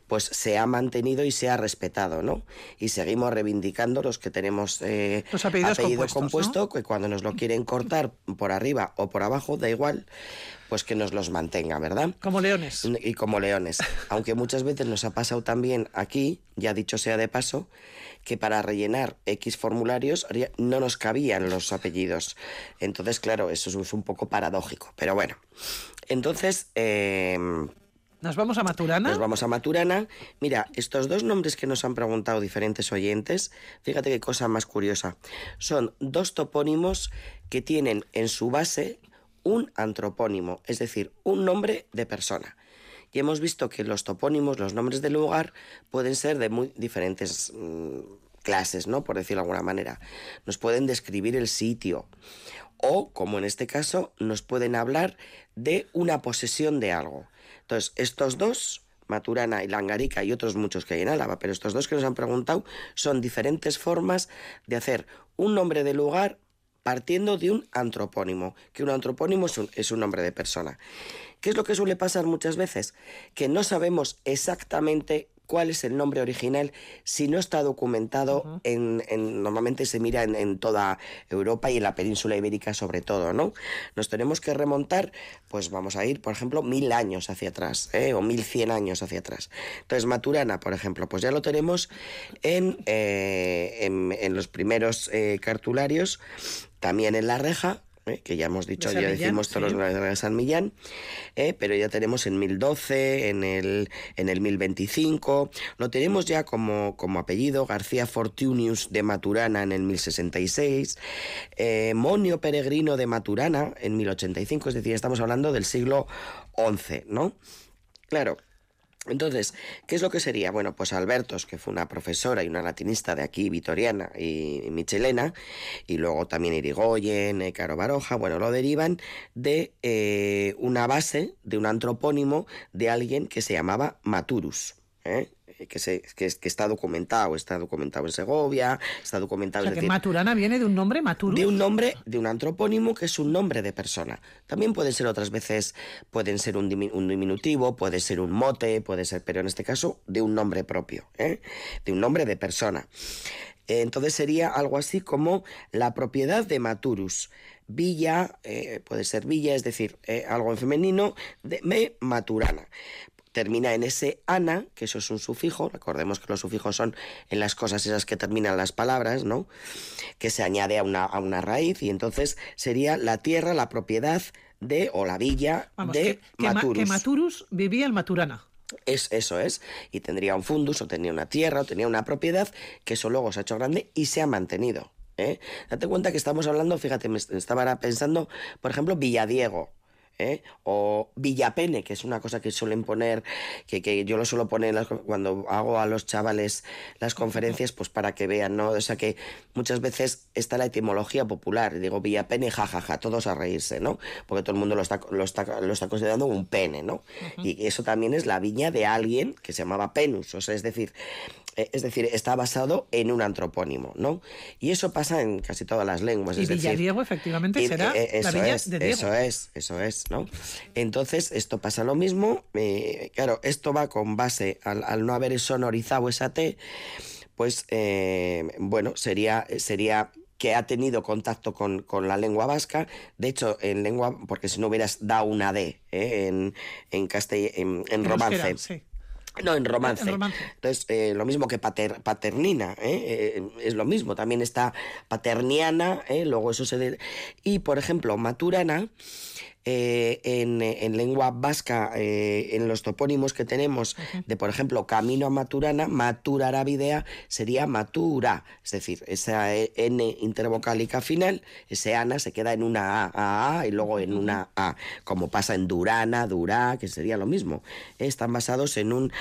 pues se ha mantenido y se ha respetado, ¿no? Y seguimos reivindicando los que tenemos eh, apellido compuesto, que cuando nos lo quieren cortar por arriba o por abajo, da igual, pues que nos los mantenga, ¿verdad? Como leones. Y como leones. [LAUGHS] Aunque muchas veces nos ha pasado también aquí, ya dicho sea de paso, que para rellenar X formularios no nos cabían los apellidos. Entonces, claro, eso es un poco paradójico. Pero bueno, entonces... Eh, ¿Nos vamos a Maturana? Nos vamos a Maturana. Mira, estos dos nombres que nos han preguntado diferentes oyentes, fíjate qué cosa más curiosa. Son dos topónimos que tienen en su base un antropónimo, es decir, un nombre de persona. Y hemos visto que los topónimos, los nombres del lugar, pueden ser de muy diferentes mm, clases, ¿no? Por decirlo de alguna manera. Nos pueden describir el sitio. O, como en este caso, nos pueden hablar de una posesión de algo. Entonces, estos dos, Maturana y Langarica y otros muchos que hay en Álava, pero estos dos que nos han preguntado son diferentes formas de hacer un nombre de lugar partiendo de un antropónimo, que un antropónimo es un, es un nombre de persona. ¿Qué es lo que suele pasar muchas veces? Que no sabemos exactamente cuál es el nombre original si no está documentado en, normalmente se mira en, toda Europa y en la península ibérica sobre todo, ¿no? Nos tenemos que remontar, pues vamos a ir, por ejemplo, mil años hacia atrás, ¿eh? o mil cien años hacia atrás. Entonces, Maturana, por ejemplo, pues ya lo tenemos en, eh, en, los primeros eh, cartularios, también en la reja, ¿eh? que ya hemos dicho, ya decimos todos los de San Millán, ¿eh? pero ya tenemos en 1012, en el, en el 1025, lo tenemos ya como, como apellido, García Fortunius de Maturana en el 1066, eh, Monio Peregrino de Maturana en 1085, es decir, estamos hablando del siglo XI, ¿no? Claro, entonces, ¿qué es lo que sería? Bueno, pues Albertos, que fue una profesora y una latinista de aquí, Vitoriana y Michelena, y luego también Irigoyen, eh, Caro Baroja, bueno, lo derivan de eh, una base, de un antropónimo de alguien que se llamaba Maturus. ¿Eh? que, se, que, está documentado, está documentado en Segovia, está documentado... O sea, que Maturana viene de un nombre Maturus. De un nombre, de un antropónimo que es un nombre de persona. También puede ser otras veces, pueden ser un, diminutivo, puede ser un mote, puede ser, pero en este caso de un nombre propio, ¿eh? de un nombre de persona. Entonces sería algo así como la propiedad de Maturus. Villa, eh, puede ser villa, es decir, eh, algo en femenino, de me maturana termina en ese ana, que eso es un sufijo, recordemos que los sufijos son en las cosas esas que terminan las palabras, ¿no? Que se añade a una, a una raíz y entonces sería la tierra, la propiedad de, o la villa de Maturus. que Maturus vivía en Maturana. Es, eso es, y tendría un fundus, o tenía una tierra, o tenía una propiedad, que eso luego se ha hecho grande y se ha mantenido. ¿eh? Date cuenta que estamos hablando, fíjate, me estaba pensando, por ejemplo, Villadiego. ¿Eh? o Villapene, que es una cosa que suelen poner, que, que yo lo suelo poner cuando hago a los chavales las conferencias, pues para que vean, ¿no? O sea que muchas veces está la etimología popular, digo Villapene, jajaja, todos a reírse, ¿no? Porque todo el mundo lo está, lo está, lo está considerando un pene, ¿no? Y eso también es la viña de alguien que se llamaba Penus, o sea, es decir, es decir, está basado en un antropónimo, ¿no? Y eso pasa en casi todas las lenguas. Y es Villadiego, efectivamente, será eh, la villa de Diego. Eso es, eso es, ¿no? Entonces, esto pasa lo mismo. Eh, claro, esto va con base al, no haber sonorizado esa T, pues, bueno, sería, sería que ha tenido contacto con, la lengua vasca. De hecho, en lengua, porque si no hubieras dado una D en, en, en, romance. No, en romance. Entonces, eh, lo mismo que paternina, ¿eh? ¿eh? es lo mismo. También está paterniana, ¿eh? luego eso se... Y, por ejemplo, maturana, en, en, lengua vasca, en los topónimos que tenemos de, por ejemplo, camino a Maturana, Maturaravidea sería Matura. Es decir, esa N intervocálica final, ese ana se queda en una A, a, a y luego en una A, como pasa en Durana, Durá, que sería lo mismo. Están basados en un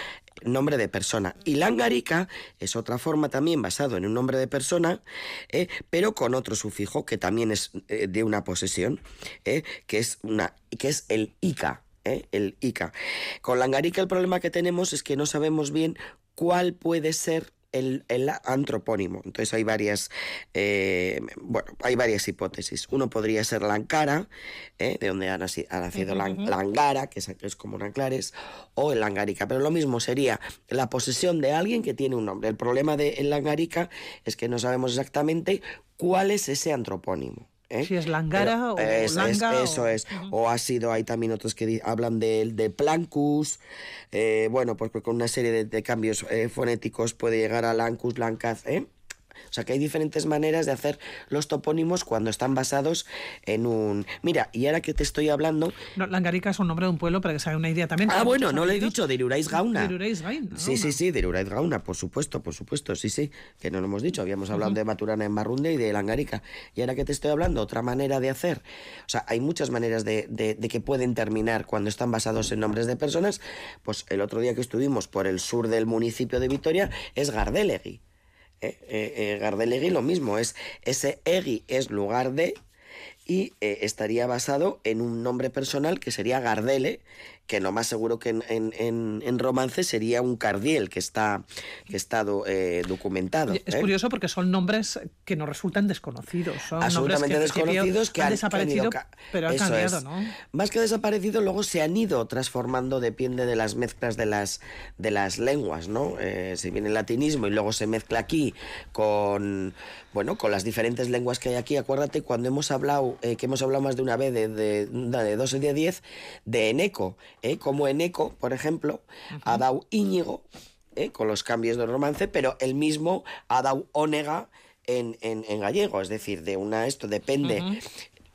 nombre de persona. Y Langarica es otra forma también basado en un nombre de persona, eh, pero con otro sufijo que también es eh, de una posesión, eh, que, es una, que es el Ica. el Ica. Con Langarica el problema que tenemos es que no sabemos bien cuál puede ser el, antropónimo. Entonces hay varias, eh, bueno, hay varias hipótesis. Uno podría ser Lankara, eh, de donde ha nacido, Langara, que es, como Nanclares, o el Langarica. Pero lo mismo sería la posesión de alguien que tiene un nombre. El problema del Langarica es que no sabemos exactamente cuál es ese antropónimo. ¿Eh? Si es Langara o es, Langa. Es, eso es. O ha sido, hay también otros que hablan de, de Plancus. Eh, bueno, pues, pues, con una serie de, de cambios eh, fonéticos puede llegar a Lancus, Lancaz, ¿eh? O sea que hay diferentes maneras de hacer los topónimos cuando están basados en un... Mira, y ahora que te estoy hablando... No, Langarica es un nombre de un pueblo para que se haga una idea también. Ah, bueno, no lo he dicho, de Irurais Gauna. De Gauna. Sí, sí, sí, de Gauna, por supuesto, por supuesto, sí, sí, que no lo hemos dicho. Habíamos hablado uh -huh. de Maturana en Barrunde y de Langarica. Y ahora que te estoy hablando, otra manera de hacer. O sea, hay muchas maneras de, de, de que pueden terminar cuando están basados en nombres de personas. Pues el otro día que estuvimos por el sur del municipio de Vitoria es Gardelegui. Eh, eh, Gardelegui lo mismo, es ese egui es lugar de y eh, estaría basado en un nombre personal que sería Gardele, que lo más seguro que en, en, en romance sería un Cardiel, que está, que está eh, documentado. Es ¿eh? curioso porque son nombres que nos resultan desconocidos. Son Absolutamente nombres que desconocidos que han, desaparecido, que han pero han Eso cambiado, es. ¿no? Más que desaparecido, luego se han ido transformando, depende de las mezclas de las, de las lenguas, ¿no? Eh, si viene el latinismo y luego se mezcla aquí con, bueno, con las diferentes lenguas que hay aquí. Acuérdate cuando hemos hablado, eh, que hemos hablado más de una vez de, de, de 2 y de 10, de Eneco, ¿eh? como Eneco, por ejemplo, ha dado Íñigo, ¿eh? con los cambios de romance, pero el mismo ha dado Ónega en, en, en, gallego, es decir, de una esto depende, uh -huh.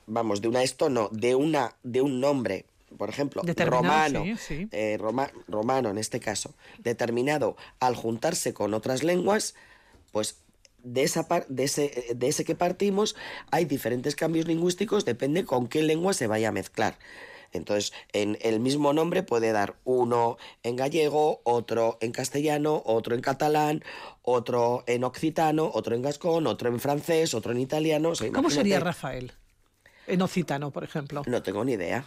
vamos, de una esto no, de una de un nombre por ejemplo, romano, sí, sí. Eh, Roma, romano en este caso, determinado al juntarse con otras lenguas, pues de, esa par de, ese, de ese que partimos hay diferentes cambios lingüísticos, depende con qué lengua se vaya a mezclar. Entonces, en el mismo nombre puede dar uno en gallego, otro en castellano, otro en catalán, otro en occitano, otro en gascón, otro en francés, otro en italiano. O sea, ¿Cómo sería Rafael? En occitano, por ejemplo. No tengo ni idea.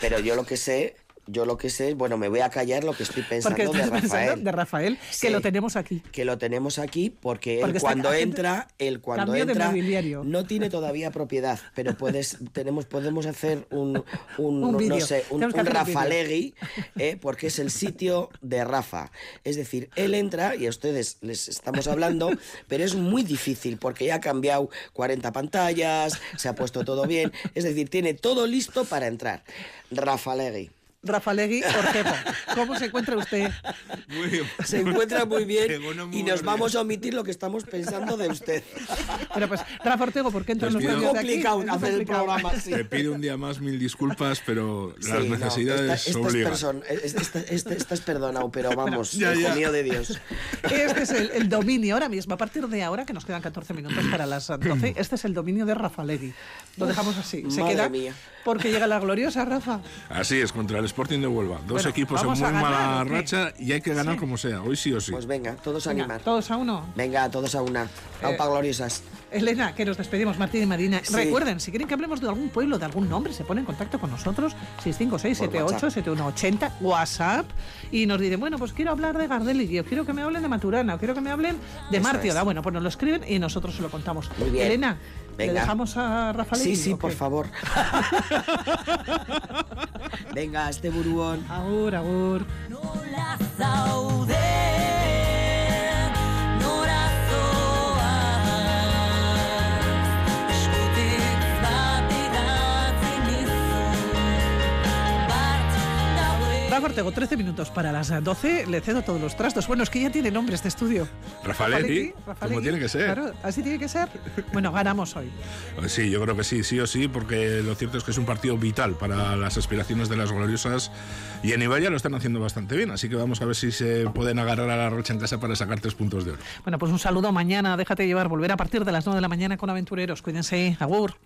Pero yo lo que sé yo lo que sé, bueno, me voy a callar lo que estoy [LAUGHS] pensando de Rafael. Pensando de Rafael, sí, que lo tenemos aquí. Que lo tenemos aquí porque, porque él cuando entra, él cuando entra no tiene todavía propiedad, pero puedes tenemos podemos hacer un un, un no sé, un, un Rafalegui, eh, porque es el sitio de Rafa. Es decir, él entra y a ustedes les estamos hablando, pero es muy difícil porque ya ha cambiado 40 pantallas, se ha puesto todo bien, es decir, tiene todo listo para entrar. Rafalegui. Rafalegui Ortepo. ¿Cómo se encuentra usted? Muy bien. Se encuentra muy bien y nos vamos a omitir lo que estamos pensando de usted. Bueno, pues Rafa Ortego, ¿por qué entra es los complicado de aquí? hacer el programa así. Te pido un día más mil disculpas, pero sí, las necesidades no, esta, esta obligan. Es person, esta, esta, esta, es perdonado, pero vamos, ya, ya. mío de Dios. Este es el, el, dominio ahora mismo, a partir de ahora, que nos quedan 14 minutos para las 12, este es el dominio de Rafalegui. Lo dejamos así. Se Madre queda mía. Porque llega la gloriosa Rafa. Así es, contra el Sporting de Huelva. Dos Bueno, equipos en ¿vamos muy ganar mala racha y hay que ganar Sí. como sea, hoy sí o sí. Pues venga, todos a Venga, animar. todos a uno. Venga, todos a una. Aupa gloriosas. Elena, que nos despedimos, Martín y Marina. Sí. Recuerden, si quieren que hablemos de algún pueblo, de algún nombre, se ponen en contacto con nosotros, 656-78-7180, WhatsApp, y nos dicen, bueno, pues quiero hablar de Gardel yo quiero que me hablen de Maturana, o quiero que me hablen de Eso Martioda. es. Bueno, pues nos lo escriben y nosotros se lo contamos. Muy bien. Elena, ¿le Venga. dejamos a Rafa Sí, sí, por favor. [LAUGHS] venga, este buruón. Agur, agur. Rafa Ortego, 13 minutos para las 12. Le cedo todos los trastos. Bueno, es que ya tiene nombre este estudio. Rafalegui, como tiene que ser. Claro, así tiene que ser. Bueno, ganamos hoy. Sí, yo creo que sí, sí o sí, porque lo cierto es que es un partido vital para las aspiraciones de las gloriosas y en Ibaya lo están haciendo bastante bien, así que vamos a ver si se pueden agarrar a la rocha en casa para sacar tres puntos de oro. Bueno, pues un saludo mañana. Déjate llevar. Volver a partir de las 9 de la mañana con Aventureros. Cuídense. Agur.